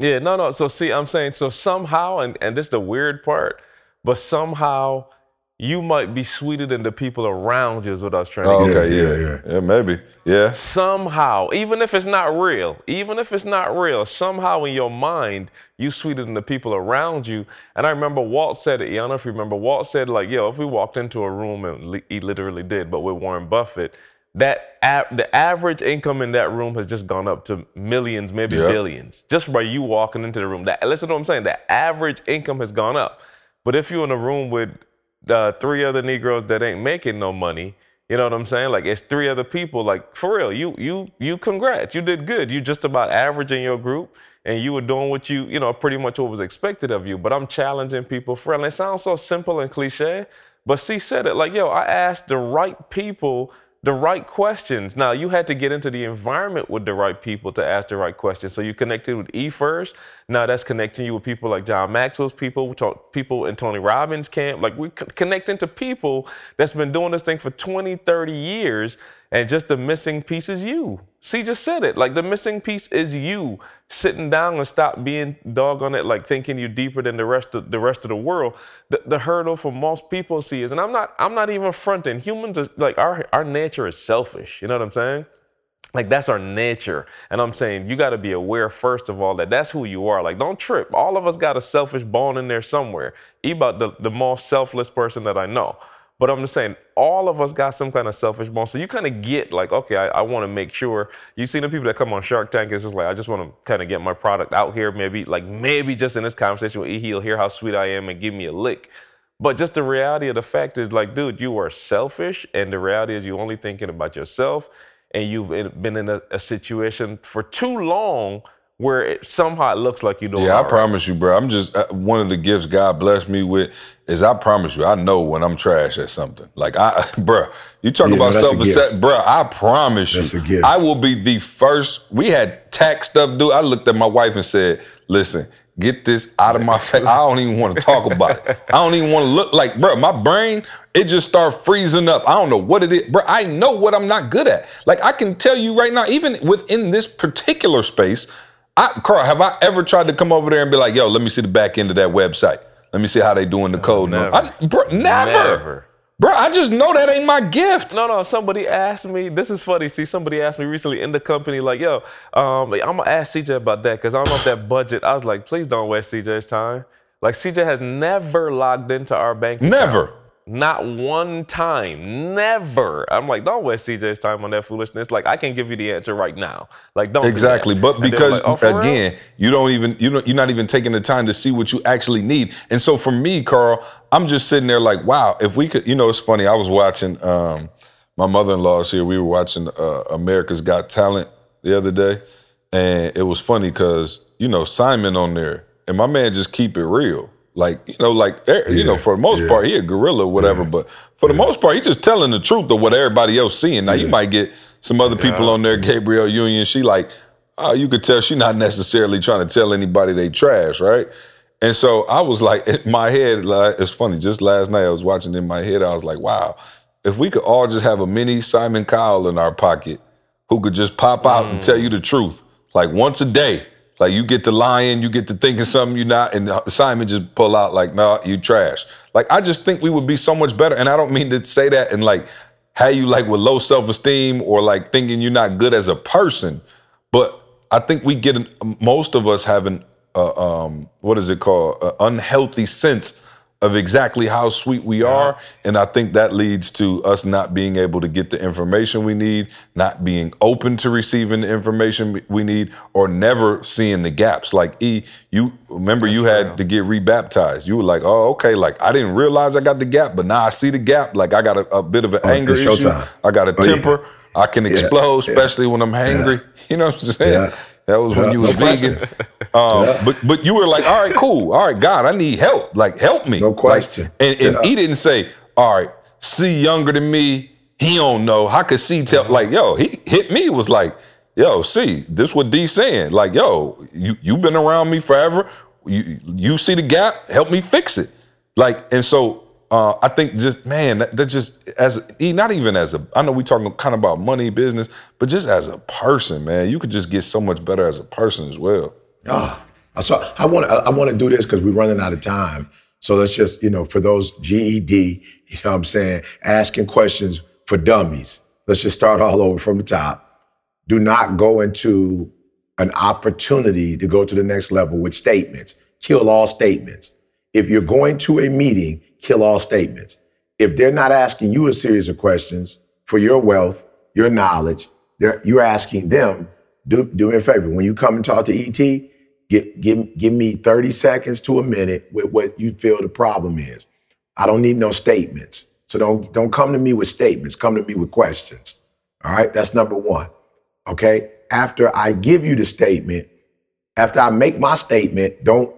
Yeah, no, no. So see, I'm saying so somehow, and and this is the weird part, but somehow you might be sweeter than the people around you. Is what I was trying to
Oh,
get.
okay,
Yeah,
yeah,
yeah,
yeah, maybe, yeah.
Somehow, even if it's not real, even if it's not real, somehow in your mind, you sweeter than the people around you. And I remember Walt said it. I don't know if you remember. Walt said like, "Yo, if we walked into a room and li- he literally did, but with Warren Buffett." That a- the average income in that room has just gone up to millions, maybe
Yep.
billions, just by you walking into the room. That listen to what I'm saying. The average income has gone up. But if you're in a room with uh, three other Negroes that ain't making no money, you know what I'm saying? Like it's three other people. Like for real, you you you congrats, you did good. You just about average in your group, and you were doing what you you know pretty much what was expected of you. But I'm challenging people for real. And it sounds so simple and cliche, but C said it like yo, I asked the right people the right questions. Now you had to get into the environment with the right people to ask the right questions. So you connected with E first. Now that's connecting you with people like John Maxwell's people, people in Tony Robbins camp. Like we're connecting to people that's been doing this thing for 20, 30 years. And just the missing piece is you. See, just said it. Like the missing piece is you sitting down and stop being dog on it, like thinking you're deeper than the rest of the rest of the world. The, the hurdle for most people see is, and I'm not, I'm not even fronting. Humans are like our our nature is selfish. You know what I'm saying? Like that's our nature. And I'm saying you got to be aware first of all that that's who you are. Like don't trip. All of us got a selfish bone in there somewhere. About the, the most selfless person that I know. But I'm just saying, all of us got some kind of selfish bone. So you kind of get like, okay, I, I want to make sure. You see the people that come on Shark Tank, it's just like, I just want to kind of get my product out here. Maybe, like, maybe just in this conversation with E, he'll hear how sweet I am and give me a lick. But just the reality of the fact is, like, dude, you are selfish. And the reality is, you're only thinking about yourself. And you've been in a, a situation for too long where it somehow it looks like you're doing
Yeah, I
all right.
promise you, bro. I'm just uh, one of the gifts God blessed me with is I promise you, I know when I'm trash at something. Like I, bro, you talk
Yeah,
about
no, that's a
self
gift.
accept, bro. I promise
That's
you,
a gift.
I will be the first. We had tax stuff due. I looked at my wife and said, "Listen, get this out of my face. I don't even want to talk about it. I don't even want to look like, bro. My brain, it just started freezing up. I don't know what it is, bro. I know what I'm not good at. Like I can tell you right now, even within this particular space." I, Carl, have I ever tried to come over there and be like, "Yo, let me see the back end of that website. Let me see how they doing the code."
never.
I, bro, never.
Never.
bro. I just know that ain't my gift.
No, no. Somebody asked me. This is funny. See, somebody asked me recently in the company, like, "Yo, um, like, I'm gonna ask CJ about that because I don't know if that budget." I was like, "Please don't waste CJ's time." Like, CJ has never logged into our bank. account.
Never.
Not one time. Never. I'm like, don't waste CJ's time on that foolishness. Like, I can give you the answer right now. Like, don't do that."
Exactly, but
they were
because
like, "Oh, for real?"
again, you don't even you don't you're not even taking the time to see what you actually need. And so for me, Carl, I'm just sitting there like, wow, if we could, you know, it's funny. I was watching um, my mother-in-law's here. We were watching uh, America's Got Talent the other day, and it was funny because you know Simon on there, and my man just keep it real. Like you know, like eh, you know, for the most
yeah.
part, he a gorilla, or whatever. But for the most part, he just telling the truth of what everybody else seeing. Now you might get some other people on there, Gabrielle Union. She like, oh, you could tell she not necessarily trying to tell anybody they trash, right? And so I was like, in my head, like, it's funny. Just last night, I was watching in my head. I was like, wow, if we could all just have a mini Simon Cowell in our pocket, who could just pop out and tell you the truth, like once a day. Like you get to lying, you get to thinking something you're not, and Simon just pull out like, "No, you trash." Like I just think we would be so much better. And I don't mean to say that and like how you like with low self esteem or like thinking you're not good as a person, but I think we get an, most of us have an uh, um, what is it called? An unhealthy sense of exactly how sweet we are, and I think that leads to us not being able to get the information we need, not being open to receiving the information we need, or never seeing the gaps. Like E, you remember you had to get rebaptized. You were like, oh, okay, like I didn't realize I got the gap, but now I see the gap. Like I got a, a bit of an
Oh,
anger issue.
showtime.
I got a
Oh, yeah.
temper. I can explode, especially when I'm hangry. You know what I'm saying?
Yeah.
That was when
Yeah,
you was
no
vegan. Um, But but you were like, all right, cool. All right, God, I need help. Like, help me.
No
Like,
question.
and and
Yeah.
he didn't say, all right, see younger than me, he don't know. How could C tell? Like, yo, he hit me was like, yo, see, this what D saying. Like, yo, you you been around me forever. You you see the gap, help me fix it. Like, and so uh, I think just man, that, that just as not even as a I know we talking kind of about money business, but just as a person, man, you could just get so much better as a person as well.
Ah, so I want I want to do this because we're running out of time. So let's just you know for those GED, you know what I'm saying, asking questions for dummies. Let's just start all over from the top. Do not go into an opportunity to go to the next level with statements. Kill all statements. If you're going to a meeting, kill all statements. If they're not asking you a series of questions for your wealth, your knowledge, you're asking them, do, do me a favor. When you come and talk to ET, give, give, give me 30 seconds to a minute with what you feel the problem is. I don't need no statements. So don't, don't come to me with statements. Come to me with questions. All right. That's number one. Okay. After I give you the statement, after I make my statement, don't,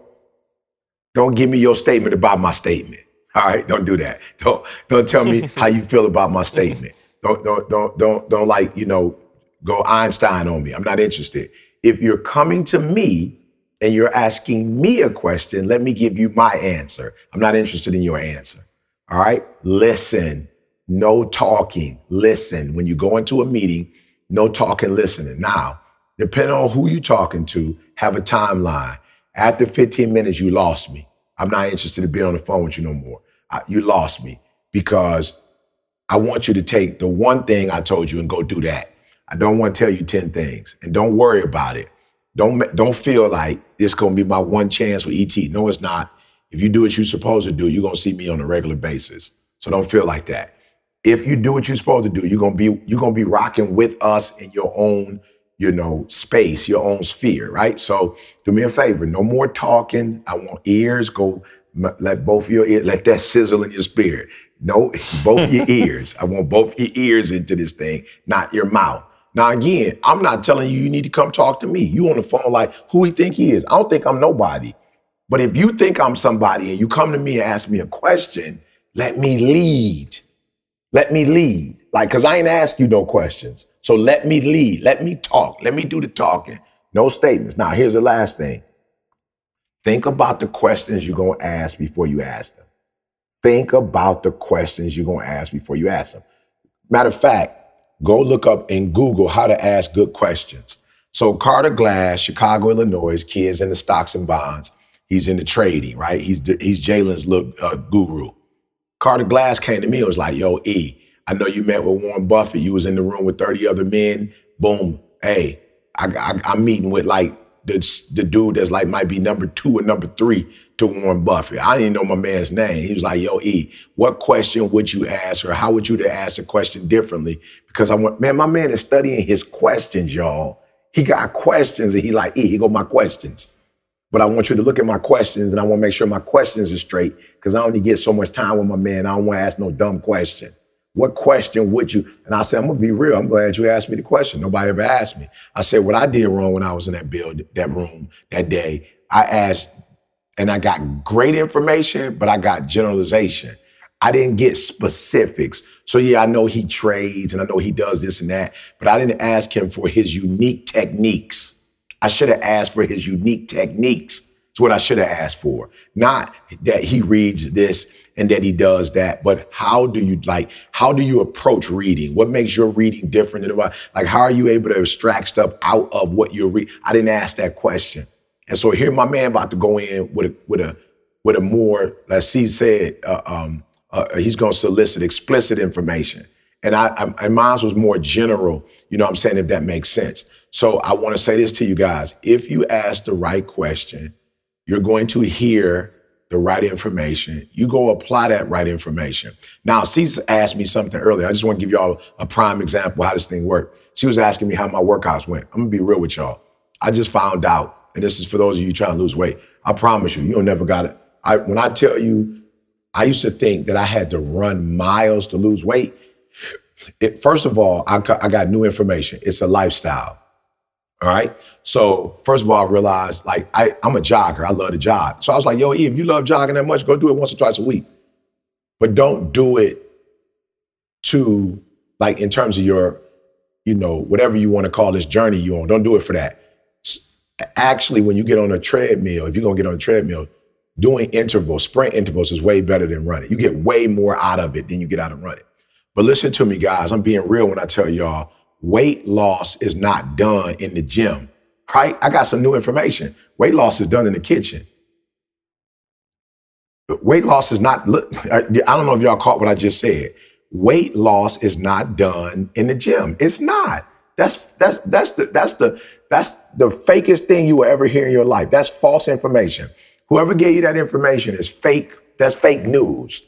don't give me your statement about my statement. All right, don't do that. Don't don't tell me how you feel about my statement. Don't don't don't don't don't like you know go Einstein on me. I'm not interested. If you're coming to me and you're asking me a question, let me give you my answer. I'm not interested in your answer. All right, listen. No talking. Listen. When you go into a meeting, no talking, listening. Now, depending on who you're talking to, have a timeline. After 15 minutes, you lost me. I'm not interested in being on the phone with you no more. I, you lost me because I want you to take the one thing I told you and go do that. I don't want to tell you 10 things and don't worry about it. Don't, don't feel like it's going to be my one chance with ET. No, it's not. If you do what you're supposed to do, you're going to see me on a regular basis. So don't feel like that. If you do what you're supposed to do, you're going to be, you're going to be rocking with us in your own you know, space, your own sphere, right? So do me a favor, no more talking. I want ears. Go let both your ears, let that sizzle in your spirit. No, both your ears. I want both your ears into this thing, not your mouth. Now again, I'm not telling you you need to come talk to me. You on the phone like who he think he is. I don't think I'm nobody. But if you think I'm somebody and you come to me and ask me a question, let me lead. Let me lead. Like, cause I ain't ask you no questions. So let me lead. Let me talk. Let me do the talking. No statements. Now, here's the last thing. Think about the questions you're going to ask before you ask them. Think about the questions you're going to ask before you ask them. Matter of fact, go look up in Google how to ask good questions. So Carter Glass, Chicago, Illinois, kids in the stocks and bonds. He's in the trading, right? He's he's Jalen's look uh, guru. Carter Glass came to me and was like, "Yo, E, I know you met with Warren Buffett. You was in the room with 30 other men. Boom. Hey, I, am meeting with like the, the dude that's like might be number two or number three to Warren Buffett. I didn't know my man's name. He was like, yo, E, what question would you ask or how would you to ask a question differently? Because I want, man, my man is studying his questions, y'all. He got questions and he like, E, he go my questions. But I want you to look at my questions and I want to make sure my questions are straight because I only get so much time with my man. I don't want to ask no dumb question. What question would you? And I said, I'm gonna be real. I'm glad you asked me the question. Nobody ever asked me. I said, what I did wrong when I was in that build, that room that day, I asked, and I got great information, but I got generalization. I didn't get specifics. So yeah, I know he trades and I know he does this and that, but I didn't ask him for his unique techniques. I should have asked for his unique techniques. It's what I should have asked for. Not that he reads this and that he does that. But how do you like, how do you approach reading? What makes your reading different than about, like, how are you able to extract stuff out of what you're reading? I didn't ask that question. And so here my man about to go in with a, with a, with a more, as C said, uh, um, uh, he's going to solicit explicit information. And I, I, and mine was more general, you know what I'm saying, if that makes sense. So I want to say this to you guys. If you ask the right question, you're going to hear the right information. You go apply that right information. Now, Cece asked me something earlier. I just want to give y'all a prime example how this thing worked. She was asking me how my workouts went. I'm gonna be real with y'all. I just found out, and this is for those of you trying to lose weight. I promise you, you'll never got it. I, when I tell you, I used to think that I had to run miles to lose weight. It, first of all, I, I got new information. It's a lifestyle. All right. So first of all, I realized like I, I'm a jogger. I love to jog. So I was like, yo, E, if you love jogging that much, go do it once or twice a week. But don't do it to like in terms of your, you know, whatever you want to call this journey you on. Don't do it for that. Actually, when you get on a treadmill, if you're gonna get on a treadmill, doing intervals, sprint intervals is way better than running. You get way more out of it than you get out of running. But listen to me, guys. I'm being real when I tell y'all weight loss is not done in the gym, right? I got some new information. Weight loss is done in the kitchen. Weight loss is not, I don't know if y'all caught what I just said. Weight loss is not done in the gym. It's not. That's that's that's the that's the that's the fakest thing you will ever hear in your life. That's false information. Whoever gave you that information is fake. That's fake news.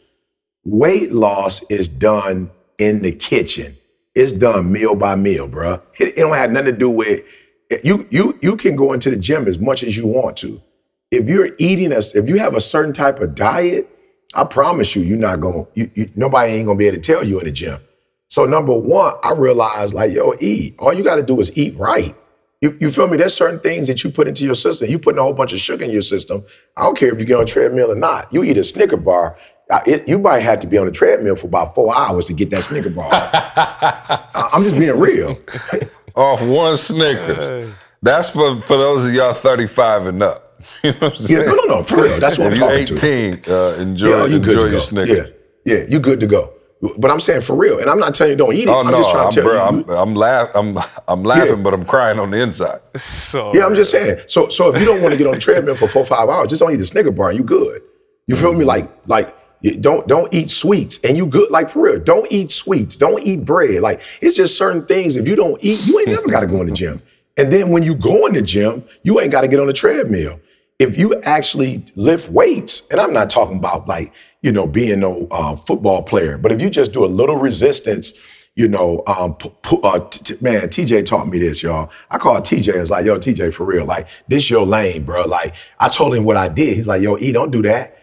Weight loss is done in the kitchen. It's done meal by meal, bruh. It, it don't have nothing to do with you. You you can go into the gym as much as you want to. If you're eating a, if you have a certain type of diet, I promise you, you're not gonna. You, you, nobody ain't gonna be able to tell you in the gym. So number one, I realized like, yo, eat. All you got to do is eat right. You, you feel me? There's certain things that you put into your system. You putting a whole bunch of sugar in your system. I don't care if you get on treadmill or not. You eat a Snicker bar. It, you might have to be on a treadmill for about four hours to get that Snicker bar. I- I'm just being real.
Off one Snickers. That's for, for those of y'all 35 and up. You know what I'm
Yeah,
saying?
no, no, no, for real. That's what I'm
if
talking
you're
to.
18, uh, enjoy,
Yeah, you good
enjoy
to
your
go.
Snickers.
Yeah, yeah, you good to go. But I'm saying for real, and I'm not telling you don't eat it.
Oh
I'm
no,
just trying
I'm,
to tell
bro,
you.
I'm, I'm, laugh, I'm, I'm laughing,
Yeah.
but I'm crying on the inside.
So
Yeah, I'm just saying. So, so if you don't want to get on the treadmill for four, five hours, just don't eat a Snicker bar. and You good? You feel
Mm-hmm.
me? Like, like you don't don't eat sweets, and you good. Like for real, don't eat sweets. Don't eat bread. Like it's just certain things. If you don't eat, you ain't never got to go in the gym. And then when you go in the gym, you ain't got to get on the treadmill. If you actually lift weights, and I'm not talking about like you know being no uh, football player, but if you just do a little resistance you know, um, pu- pu- uh, t- t- man, TJ taught me this, y'all. I call TJ. It's like, yo, TJ, for real, like this your lane, bro. Like I told him what I did. He's like, yo, E, don't do that.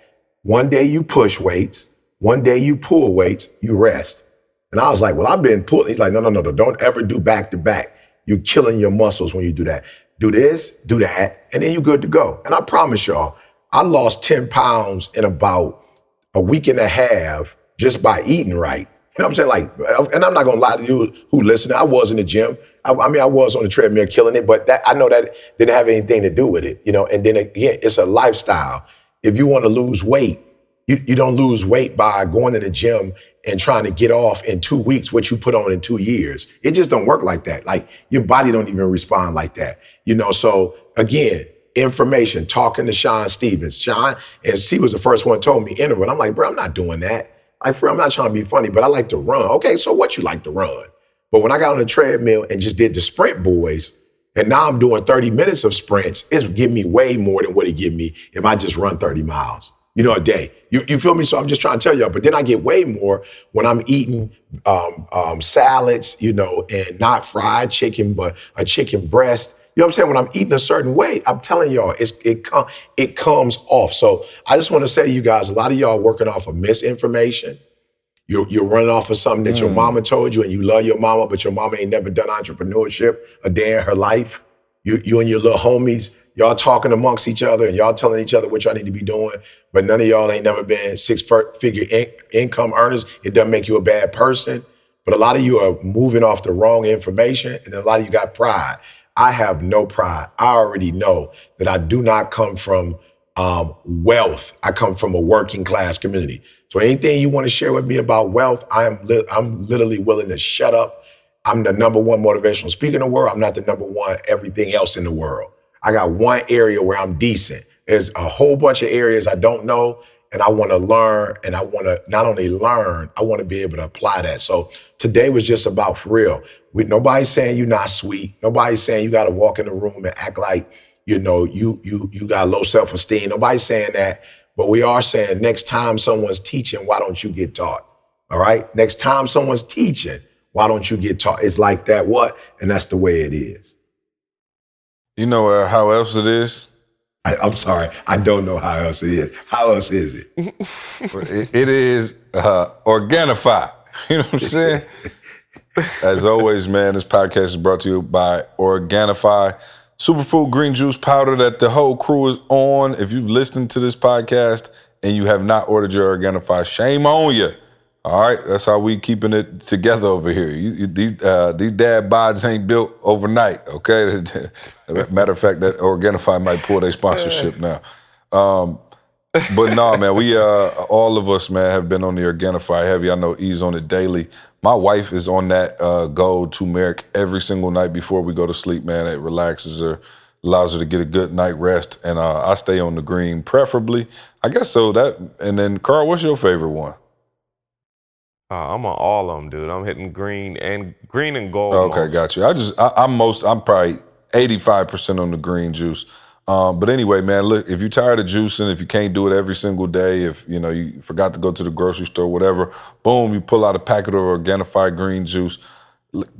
One day you push weights, one day you pull weights, you rest. And I was like, well, I've been pulling. He's like, no, no, no, no, don't ever do back to back. You're killing your muscles when you do that. Do this, do that, and then you're good to go. And I promise y'all, I lost 10 pounds in about a week and a half just by eating right. You know what I'm saying? Like, uh, and I'm not gonna lie to you who listen. I was in the gym. I, I mean, I was on the treadmill killing it, but that, I know that didn't have anything to do with it. You know, and then again, it's a lifestyle. If you want to lose weight, you, you don't lose weight by going to the gym and trying to get off in two weeks what you put on in two years. It just don't work like that. Like your body don't even respond like that. You know, so again, information, talking to Sean Stevens. Sean, and she was the first one told me interval. I'm like, bro, I'm not doing that. Like, for I'm not trying to be funny, but I like to run. Okay, so what you like to run? But when I got on the treadmill and just did the sprint boys, and now I'm doing 30 minutes of sprints, it's giving me way more than what it give me if I just run 30 miles, you know, a day. You, you feel me? So I'm just trying to tell y'all. But then I get way more when I'm eating um, um, salads, you know, and not fried chicken, but a chicken breast. You know what I'm saying? When I'm eating a certain way, I'm telling y'all, it com- it comes off. So I just want to say to you guys, a lot of y'all working off of misinformation. You're, you're running off of something that your mama told you and you love your mama, but your mama ain't never done entrepreneurship a day in her life. You, you and your little homies, y'all talking amongst each other and y'all telling each other what y'all need to be doing, but none of y'all ain't never been six figure in- income earners. It doesn't make you a bad person. But a lot of you are moving off the wrong information, and then a lot of you got pride. I have no pride. I already know that I do not come from um, wealth. I come from a working class community. So anything you want to share with me about wealth, I am li- I'm literally willing to shut up. I'm the number one motivational speaker in the world. I'm not the number one everything else in the world. I got one area where I'm decent. There's a whole bunch of areas I don't know, and I want to learn. And I want to not only learn, I want to be able to apply that. So today was just about for real. We, nobody's saying you're not sweet. Nobody's saying you got to walk in the room and act like you know you you you got low self esteem. Nobody's saying that. But we are saying next time someone's teaching, why don't you get taught? All right. Next time someone's teaching, why don't you get taught? It's like that. What? And that's the way it is.
You know uh, how else it is?
I, I'm sorry. I don't know how else it is. How else is it?
it, it is uh, Organifi. You know what I'm saying? As always, man, this podcast is brought to you by Organifi. Superfood green juice powder that the whole crew is on. If you've listened to this podcast and you have not ordered your Organifi, shame on you. All right, that's how we keeping it together over here. You, you, these uh, these dad bods ain't built overnight. Okay, matter of fact, that Organifi might pull their sponsorship now. Um, but no, man, we uh, all of us, man, have been on the Organifi heavy. I know E's on it daily. My wife is on that uh, gold turmeric every single night before we go to sleep. Man, it relaxes her, allows her to get a good night rest, and uh, I stay on the green, preferably. I guess so. That and then Carl, what's your favorite one?
Uh, I'm on all of them, dude. I'm hitting green and green and gold.
Okay,
most.
got you. I just I, I'm most I'm probably 85 percent on the green juice. Um, but anyway, man, look, if you're tired of juicing, if you can't do it every single day, if you know you forgot to go to the grocery store, whatever, boom, you pull out a packet of Organifi green juice,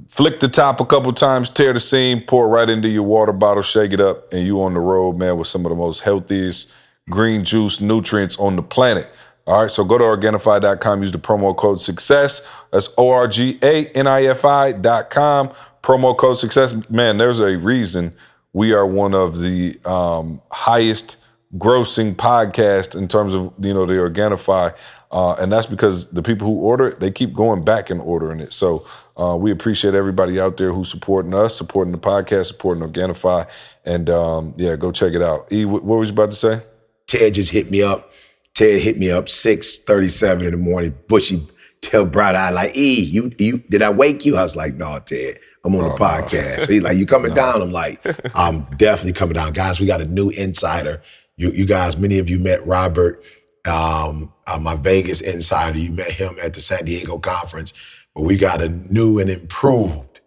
flick the top a couple times, tear the seam, pour it right into your water bottle, shake it up, and you on the road, man, with some of the most healthiest green juice nutrients on the planet. All right, so go to Organifi.com, use the promo code SUCCESS. That's O R G A N I F I.com. Promo code SUCCESS. Man, there's a reason we are one of the um, highest grossing podcasts in terms of you know the Organifi, uh, and that's because the people who order it they keep going back and ordering it. So uh, we appreciate everybody out there who's supporting us, supporting the podcast, supporting Organifi, and um, yeah, go check it out. E, what was you about to say?
Ted just hit me up. Ted hit me up six thirty seven in the morning. Bushy, tell bright eye like, E, you you did I wake you? I was like, no, Ted. I'm on
Oh,
the podcast. So he's like, you coming down? I'm like, I'm definitely coming down. Guys, we got a new insider. You, you guys, many of you met Robert, um, uh, my Vegas insider. You met him at the San Diego conference. But we got a new and improved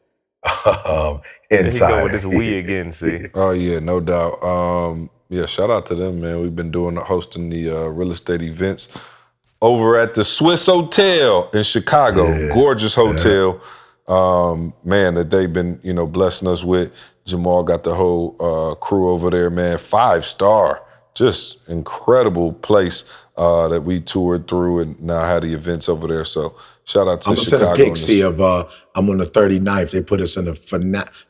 um,
There he go with this we again. See,
Oh yeah, no doubt. Um, yeah, shout out to them, man. We've been doing hosting the uh, real estate events over at the Swissotel in Chicago. Gorgeous hotel. Um, man, that they've been, you know, blessing us with. Jamal got the whole uh, crew over there, man. Five star. Just incredible place uh, that we toured through and now had the events over there. So shout out to
I'm
Chicago.
a pic
and
of uh I'm on the 39th. They put us in a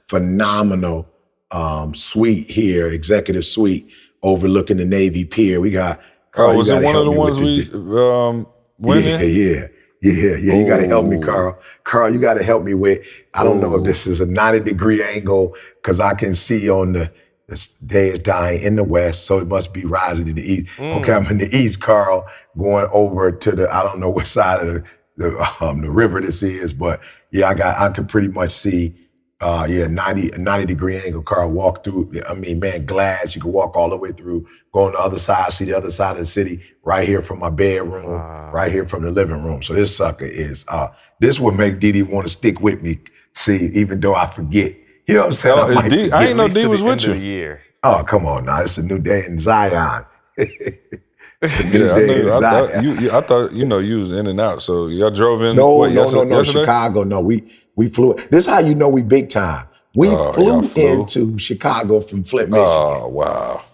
phenomenal um suite here, executive suite overlooking the Navy Pier. We got Carl,
Oh,
you
was it one of the ones we
the-
um, went
yeah,
in?
yeah, yeah, yeah. You gotta help me, Carl. Carl, you gotta help me with. I don't know if this is a 90 degree angle because I can see on the the day is dying in the west, so it must be rising in the east. Okay, I'm in the east, Carl, going over to the I don't know what side of the the, um, the river this is, but yeah, I got I can pretty much see. Uh, yeah, 90, 90 degree angle, car Walk through. I mean, man, glass. You can walk all the way through, go on the other side, see the other side of the city, right here from my bedroom,
Wow.
right here from the living room. So this sucker is uh this would make Didi want to stick with me. See, even though I forget. You know what I'm saying?
Oh,
might
D- I ain't know D was with you.
year.
Oh, come on now. It's a new day in Zion. it's new
Yeah, I,
day
knew,
in
I
Zion.
thought you, you. I thought you know you was in and out. So y'all drove in.
no,
what,
no, no, no. Chicago. No, we we flew. This is how you know we big time. We
Oh,
flew,
flew?
into Chicago from Flint, oh, Michigan.
Oh wow,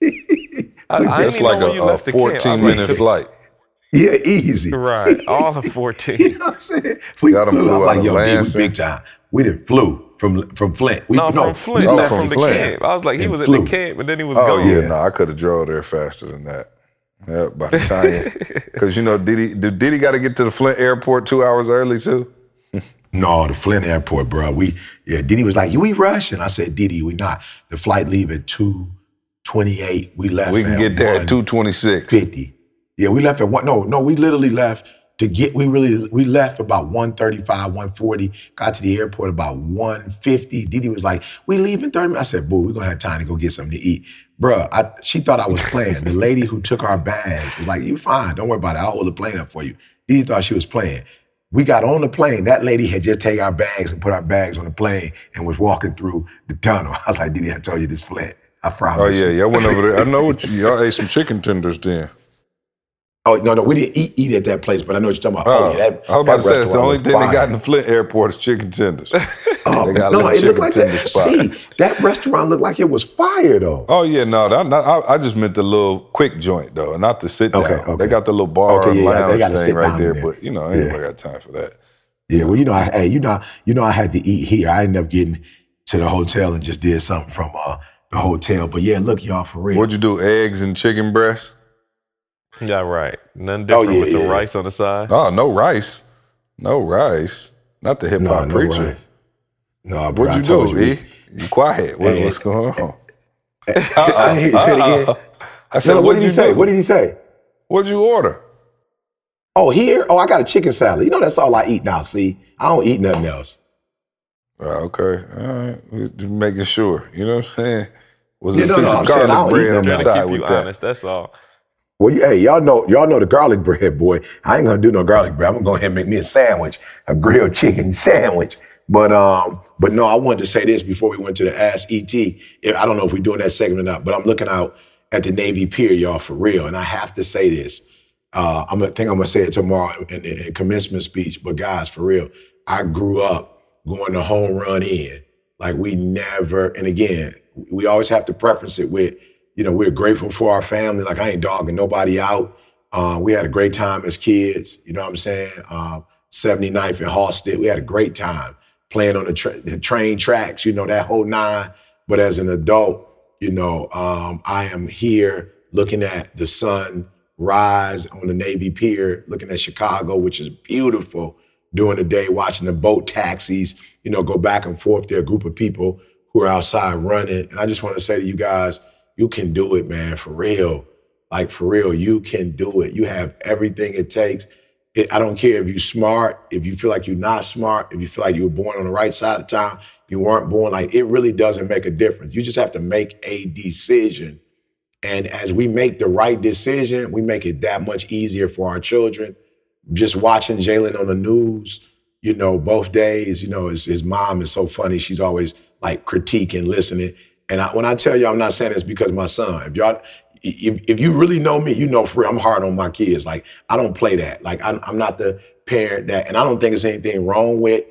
I, I didn't
that's like
know
a,
you
a
left the camp. I
14 minute
to-
flight.
yeah, easy.
Right, all of 14.
You know what I'm saying? We
Got 'em
flew.
flew
I'm like, yo, dude, we big time. We didn't flew from from Flint. We,
No, from Flint.
we
Oh,
left
left
from the
Flint.
camp. I was like, he
And
was at
flew.
the camp, and then he was
Oh
gone.
yeah,
Yeah.
no, I could have drove there faster than that. Yeah, by the time, because you know, Diddy, did Diddy got to get to the Flint airport two hours early too?
No, the Flint airport, bro. We yeah, Didi was like, we rushing. I said, Didi, we not. The flight leave at 228. We left
We can
at
get there at 226.
150. Yeah, we left at one. No, no, we literally left to get we really we left about 135, 140, got to the airport about 150. Didi was like, we leave in 30 minutes. I said, boo, we're gonna have time to go get something to eat. Bruh, I, she thought I was playing. The lady who took our bags was like, you fine, don't worry about it. I'll hold the plane up for you. Didi thought she was playing. We got on the plane. That lady had just taken our bags and put our bags on the plane and was walking through the tunnel. I was like, Didi, I told you this Flint. I oh, promise.
Oh yeah,
you."
y'all went over there. I know what you, y'all ate some chicken tenders then.
Oh no, no, we didn't eat eat at that place, but I know what you're talking about. Oh,
Oh,
yeah, that,
I was about to say it's the only
looked
thing they got in the Flint airport is chicken tenders.
Oh,
they
no, it looked like that.
spot.
See, that restaurant looked like it was fire though.
Oh yeah, no, that, that- I, I just meant the little quick joint though, not the sit down.
Okay, okay.
They got the little bar
Okay,
and
yeah, they
lounge
got a
thing
sit
right
down
there,
there.
but you know, ain't
Yeah.
nobody got time for that.
Yeah, well, you know, I, hey, you know, you know, I had to eat here. I ended up getting to the hotel and just did something from uh, the hotel. But yeah, look, y'all, for real.
What'd you do? Eggs and chicken breast?
Yeah, right. Nothing oh, different
Oh, yeah,
with the
yeah.
rice on the side.
Oh, no rice. No rice. Not the hip hop
no
preacher.
rice. No, bro,
What'd
I
you
told
do,
you.
E? You quiet. What,
Hey.
what's going on?
I didn't hear you say it again.
I said,
No, what
what'd
did he
you
say?
do?
What did he say?
What'd you order?
Oh, here? Oh, I got a chicken salad. You know that's all I eat now. See, I don't eat nothing else.
Oh, okay. All right. We Just making sure. You know what I'm saying? Was
Yeah,
it
no,
a piece
no,
of
I'm saying
garlic bread on the side with
you
that?
That's all.
Well, hey, y'all know, y'all know the garlic bread, boy. I ain't gonna do no garlic bread. I'm gonna go ahead and make me a sandwich, a grilled chicken sandwich. But um, but no, I wanted to say this before we went to the Ask ET. I don't know if we're doing that segment or not, but I'm looking out at the Navy Pier, y'all, for real. And I have to say this. Uh, I'm gonna think I'm gonna say it tomorrow in, in, in commencement speech. But guys, for real, I grew up going to home run in. Like we never, and again, we always have to preference it with, you know, we're grateful for our family. Like I ain't dogging nobody out. Uh, we had a great time as kids. You know what I'm saying? Um, 79th and Halsted, we had a great time playing on the, tra- the train tracks. You know that whole nine. But as an adult, you know, um, I am here looking at the sun rise on the Navy Pier, looking at Chicago, which is beautiful during the day, watching the boat taxis, you know, go back and forth. There are a group of people who are outside running. And I just want to say to you guys, you can do it, man, for real. Like for real, you can do it. You have everything it takes. It, I don't care if you're smart, if you feel like you're not smart, if you feel like you were born on the right side of town, you weren't born, like it really doesn't make a difference. You just have to make a decision. And as we make the right decision, we make it that much easier for our children. Just watching Jalen on the news, you know, both days, you know, his, his mom is so funny. She's always like critiquing, listening. And I, when I tell you, I'm not saying this because my son. If y'all, if, if you really know me, you know for real, I'm hard on my kids. Like I don't play that. Like I'm, I'm not the parent that, and I don't think there's anything wrong with,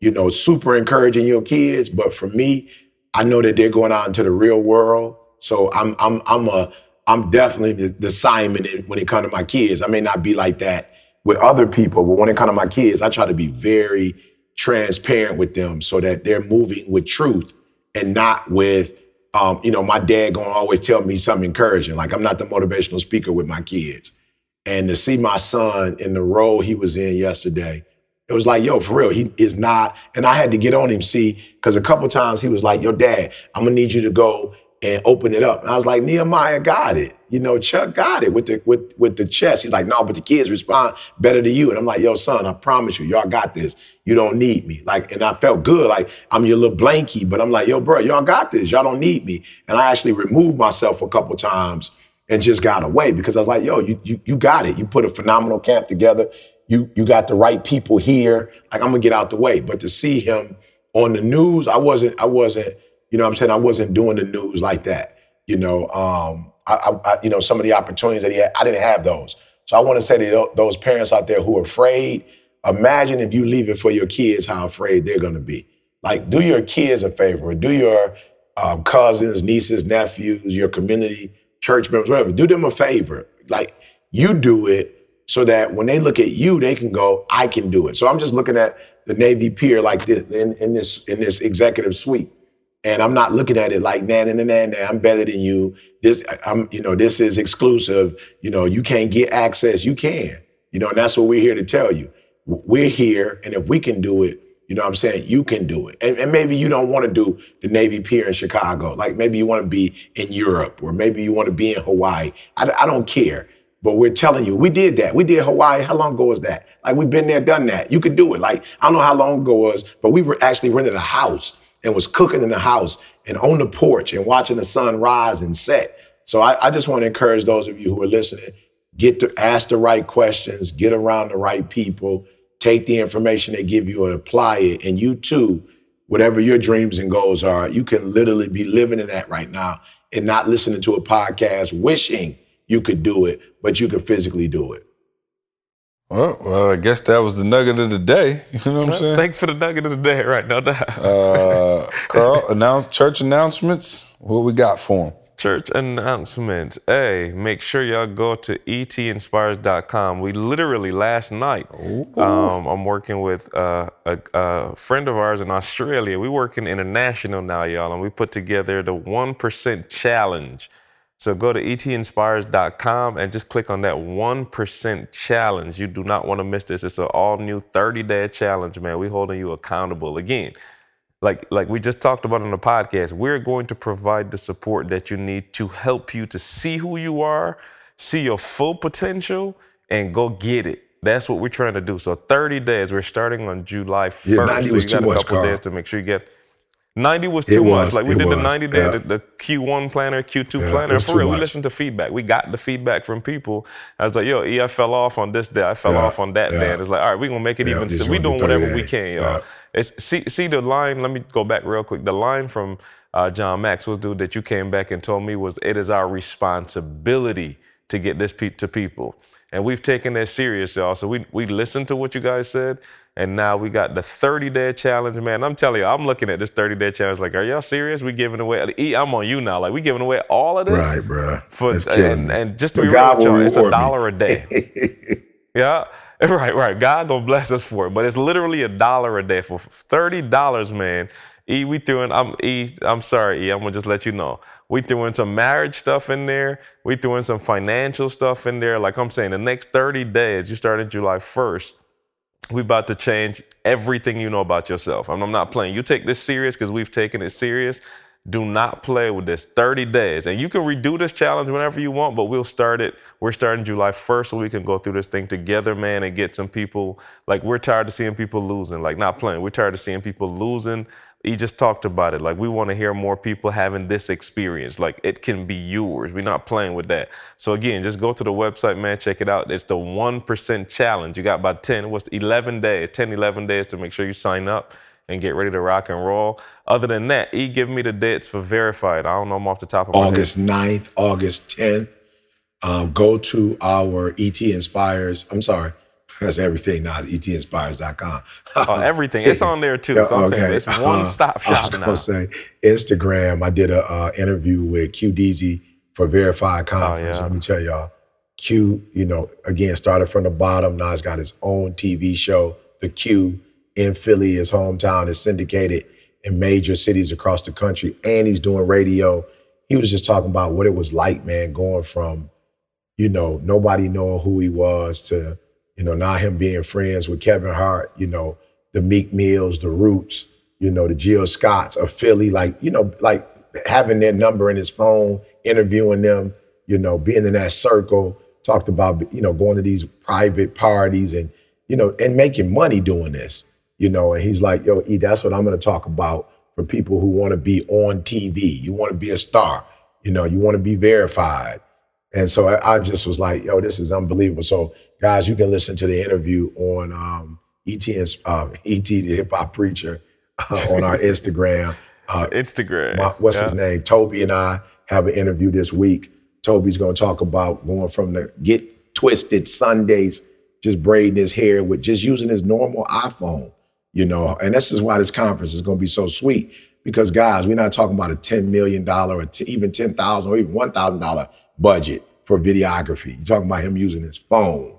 you know, super encouraging your kids. But for me, I know that they're going out into the real world. So I'm, I'm, I'm a, I'm definitely the, the Simon when it comes to my kids. I may not be like that with other people, but when it comes to my kids, I try to be very transparent with them so that they're moving with truth and not with, um, you know, my dad gonna always tell me something encouraging. Like I'm not the motivational speaker with my kids. And to see my son in the role he was in yesterday, it was like, yo, for real, he is not. And I had to get on him, see, because a couple times he was like, yo, dad, I'm gonna need you to go and open it up. And I was like, Nehemiah got it. You know, Chuck got it with the with with the chest. He's like, no, but the kids respond better to you. And I'm like, yo, son, I promise you, y'all got this. You don't need me. Like, and I felt good, like I'm your little blankie, but I'm like, yo, bro, y'all got this. Y'all don't need me. And I actually removed myself a couple times and just got away because I was like, yo, you you you got it. You put a phenomenal camp together. You you got the right people here. Like I'm gonna get out the way. But to see him on the news, I wasn't I wasn't you know I'm saying I wasn't doing the news like that. You know, um, I, I, I you know some of the opportunities that he had, I didn't have those. So I want to say to those parents out there who are afraid, imagine if you leave it for your kids, how afraid they're gonna be. Like, do your kids a favor, do your um, cousins, nieces, nephews, your community, church members, whatever, do them a favor. Like, you do it so that when they look at you, they can go, I can do it. So I'm just looking at the Navy Pier like this in, in this in this executive suite. And I'm not looking at it like, nah, nah, nah, nah, nah, I'm better than you. This, I'm, you know, this is exclusive. You know, you can't get access. You can. You know, and that's what we're here to tell you. We're here, and if we can do it, you know what I'm saying? You can do it. And, and maybe you don't want to do the Navy Pier in Chicago. Like maybe you want to be in Europe, or maybe you want to be in Hawaii. I, I don't care. But we're telling you, we did that. We did Hawaii. How long ago was that? Like we've been there, done that. You could do it. Like I don't know how long ago it was, but we were actually rented a house and was cooking in the house and on the porch and watching the sun rise and set. So I, I just want to encourage those of you who are listening, get to ask the right questions, get around the right people, take the information they give you and apply it. And you too, whatever your dreams and goals are, you can literally be living in that right now and not listening to a podcast wishing you could do it, but you could physically do it.
Well, well, I guess that was the nugget of the day. You know what I'm saying?
Thanks for the nugget of the day, right? No doubt.
Uh, Carl, announce church announcements. What we got for them?
Church announcements. Hey, make sure y'all go to etinspires.com. We literally last night, um, I'm working with uh, a, a friend of ours in Australia. We working international now, y'all, and we put together the 1% challenge.
So go to etinspires.com and just click on that 1% challenge. You do not want to miss this. It's an all new 30 day challenge, man. We're holding you accountable. Again, like like we just talked about on the podcast, we're going to provide the support that you need to help you to see who you are, see your full potential, and go get it. That's what we're trying to do. So 30 days. We're starting on July 1st.
Yeah, 90
so
was too
a
much, Carl.
days to make sure you get 90 was too
was,
much. Like we did the 90 day,
yeah.
the, the Q1 planner, Q2
Yeah,
planner. For real, we listened to feedback. We got the feedback from people. I was like, yo, E, I fell off on this day. I fell off on that day. And it's like, all right, we're gonna make it even. So we
wanna
doing
do 30
whatever we can, y'all. It's see see the line. Let me go back real quick. The line from uh, John Maxwell, dude, that you came back and told me was, "It is our responsibility to get this pe- to people," and we've taken that serious, y'all. So we we listened to what you guys said, and now we got the 30 day challenge, man. I'm telling you, I'm looking at this 30 day challenge like, are y'all serious? We giving away? E, I'm on you now. Like we giving away all of this
Right, bruh.
for and, and just to
But
be real it's a
me.
dollar a day. Yeah. Right, right. God gonna bless us for it. But it's literally a dollar a day. For thirty dollars, man. E, we threw in I'm E, I'm sorry, E, I'm gonna just let you know. We threw in some marriage stuff in there. We threw in some financial stuff in there. Like I'm saying, the next 30 days, you start in July 1st, we about to change everything you know about yourself. I'm, I'm not playing. You take this serious because we've taken it serious. Do not play with this. 30 days. And you can redo this challenge whenever you want, but we'll start it. We're starting July 1st so we can go through this thing together, man, and get some people. Like, we're tired of seeing people losing. Like, not playing. We're tired of seeing people losing. He just talked about it. Like, we want to hear more people having this experience. Like, it can be yours. We're not playing with that. So, again, just go to the website, man. Check it out. It's the 1% challenge. You got about 10, what's 11 days, 10, 11 days to make sure you sign up and get ready to rock and roll. Other than that, E, give me the dates for verified. I don't know them off the top of my head.
August 9th, August 10th. Um, go to our ET Inspires. I'm sorry, that's everything now. ETinspires.com.
Oh, everything. It's on there too. So I'm saying
okay.
it's one stop
Uh, I was gonna say Instagram. I did a uh, interview with Q Deezy for Verified Conference.
Oh, yeah.
Let me tell y'all, Q. You know, again, started from the bottom. Now he's got his own TV show, The Q, in Philly, his hometown. is syndicated in major cities across the country, and he's doing radio. He was just talking about what it was like, man, going from you know, nobody knowing who he was to, you know, now him being friends with Kevin Hart, you know, the Meek Mills, the Roots, you know, the Jill Scotts of Philly, like, you know, like having their number in his phone, interviewing them, you know, being in that circle, talked about, you know, going to these private parties and, you know, and making money doing this, you know, and he's like, yo, E, that's what I'm going to talk about for people who want to be on TV. You want to be a star, you know, you want to be verified. And so I, I just was like, yo, this is unbelievable. So guys, you can listen to the interview on um, ET, um, ET, the hip hop preacher, uh, on our Instagram. Uh,
Instagram.
my, what's his name? Tobe and I have an interview this week. Tobe's going to talk about going from the get twisted Sundays, just braiding his hair with just using his normal iPhone, you know. And this is why this conference is going to be so sweet because, guys, we're not talking about a $10 million or t- even 10,000 or even $1,000 budget for videography. You're talking about him using his phone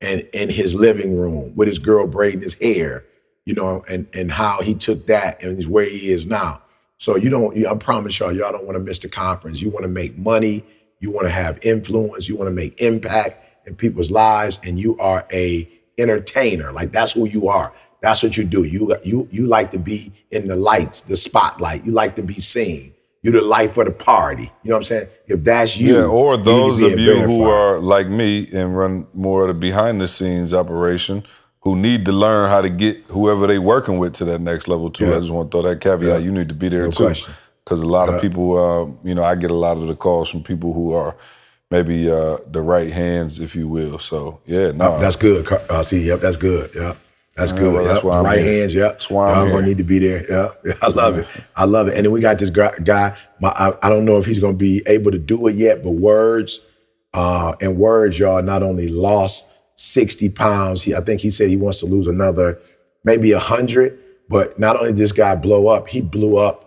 and in his living room with his girl braiding his hair, you know, and and how he took that and where he is now. So you don't, I promise y'all, y'all don't want to miss the conference. You want to make money, you want to have influence, you want to make impact in people's lives, and you are a entertainer. Like that's who you are. That's what you do. You you you like to be in the lights, the spotlight. You like to be seen. You're the life of the party. You know what I'm saying? If that's you,
yeah, or
you
those
be
of you who are like me and run more of the behind the scenes operation who need to learn how to get whoever they working with to that next level too.
Yeah.
I just want to throw that caveat. You need to be there
No
too. Because a lot of people, uh, you know, I get a lot of the calls from people who are maybe uh, the right hands, if you will. So yeah, no,
That's good. Uh, see, yep, that's good. Yeah, that's good.
that's
Yep.
why I'm
right
here.
hands. Yep.
That's why I'm
Y'all
here.
gonna need to be there. Yeah, yeah I love it. I love it. And then we got this guy. My, I, I don't know if he's gonna be able to do it yet, but words uh, and words, y'all not only lost sixty pounds. He, I think he said he wants to lose another, maybe a hundred. But not only did this guy blow up, he blew up.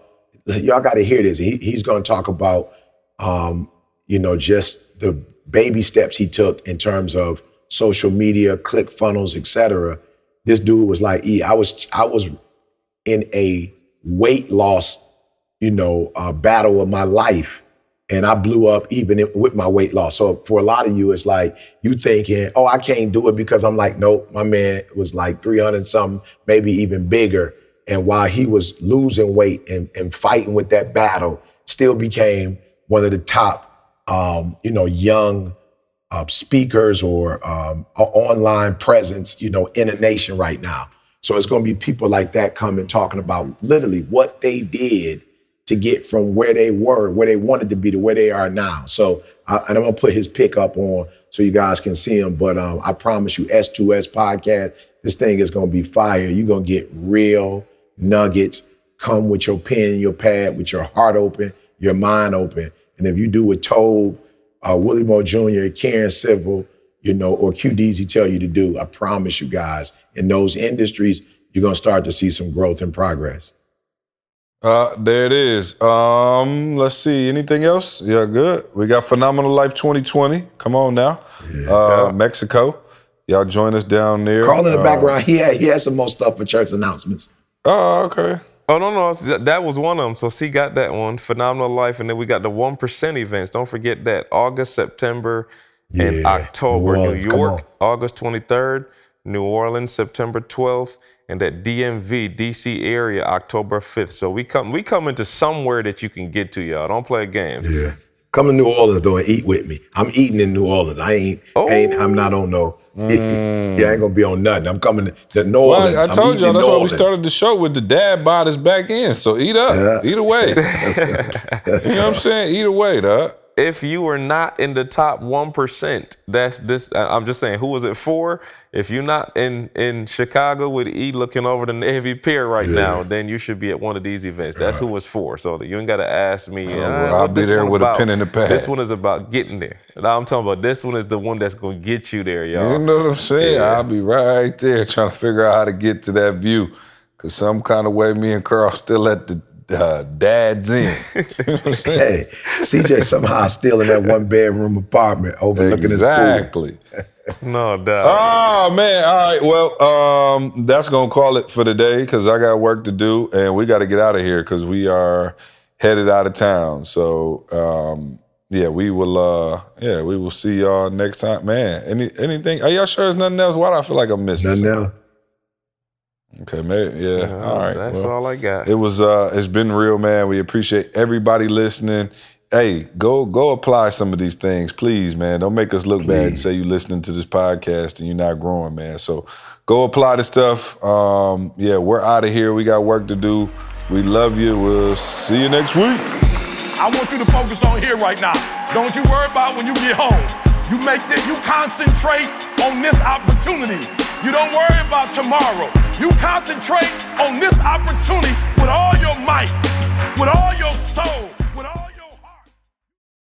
Y'all got to hear this. He, he's gonna talk about um, you know, just the baby steps he took in terms of social media, click funnels, etc. This dude was like, "E, I was I was in a weight loss, you know, uh, battle of my life, and I blew up even with my weight loss. So for a lot of you, it's like you thinking, oh, I can't do it because I'm like, nope, my man was like 300 something, maybe even bigger. And while he was losing weight and, and fighting with that battle, still became one of the top, um, you know, young uh, speakers or um, a online presence, you know, in a nation right now. So it's going to be people like that coming talking about literally what they did to get from where they were, where they wanted to be to where they are now. So, uh, and I'm gonna put his pick up on so you guys can see him. But um, I promise you, S2S podcast, this thing is gonna be fire. You're gonna get real nuggets. Come with your pen your pad, with your heart open, your mind open. And if you do what Tobe, uh, Willie Moore Jr., Karen Civil, you know, or Q Deezy tell you to do, I promise you guys, in those industries, you're gonna start to see some growth and progress.
Uh, there it is. Um, let's see. Anything else? Yeah, good. We got Phenomenal Life 2020. Come on now. Uh, Mexico. Y'all join us down there.
Carl in the
Uh,
background, he had he had some more stuff for church announcements.
Oh, okay.
Oh no no that, was one of them. So C got that one, phenomenal life, and then we got the one percent events. Don't forget that August, September, and October.
New
New,
Orleans,
York, August twenty third. New Orleans, September twelfth, and that DMV DC area, October fifth. So we come we come into somewhere that you can get to, y'all. Don't play games.
Yeah. Come to New Orleans though and eat with me. I'm eating in New Orleans. I ain't, ain't I'm not on no. yeah, I ain't gonna be on nothing. I'm coming to, New
Well,
Orleans.
I
I'm
told y'all that's why we started the show with the dad bod us back in. So eat up.
Yeah.
Eat away. you know what I'm saying? Eat away, dog.
If you are not in the top 1%, that's this I'm just saying who was it for? If you're not in in Chicago with E looking over the Navy Pier right now, then you should be at one of these events. That's who it's for. So you ain't got to ask me.
well,
"Ah,
I'll be there with a pen and a pad.
This one is about getting there. Now I'm talking about this one is the one that's gonna get you there, y'all.
You know what I'm saying?
Yeah.
I'll be right there trying to figure out how to get to that view. Cause some kind of way me and Carl still at the uh, dad's in. you know what I'm saying?
Hey, CJ somehow still in that one bedroom apartment overlooking his pool.
Exactly.
No doubt.
Oh man! All right. Well, um, that's gonna call it for today because I got work to do and we got to get out of here because we are headed out of town. So um, yeah, we will. Uh, yeah, we will see y'all next time. Man, any anything? Are y'all sure there's nothing else? Why do I feel like I'm missing?
Nothing
something?
else.
Okay, maybe. Yeah.
Uh,
all right.
That's
well.
all I got.
It was uh it's been real, man. We appreciate everybody listening. Hey, go go apply some of these things, please, man. Don't make us look bad and say you listening to this podcast and you're not growing, man. So go apply the stuff. Um, yeah, we're out of here. We got work to do. We love you. We'll see you next week.
I want you to focus on here right now. Don't you worry about when you get home. You make this, you concentrate on this opportunity. You don't worry about tomorrow. You concentrate on this opportunity with all your might, with all your soul.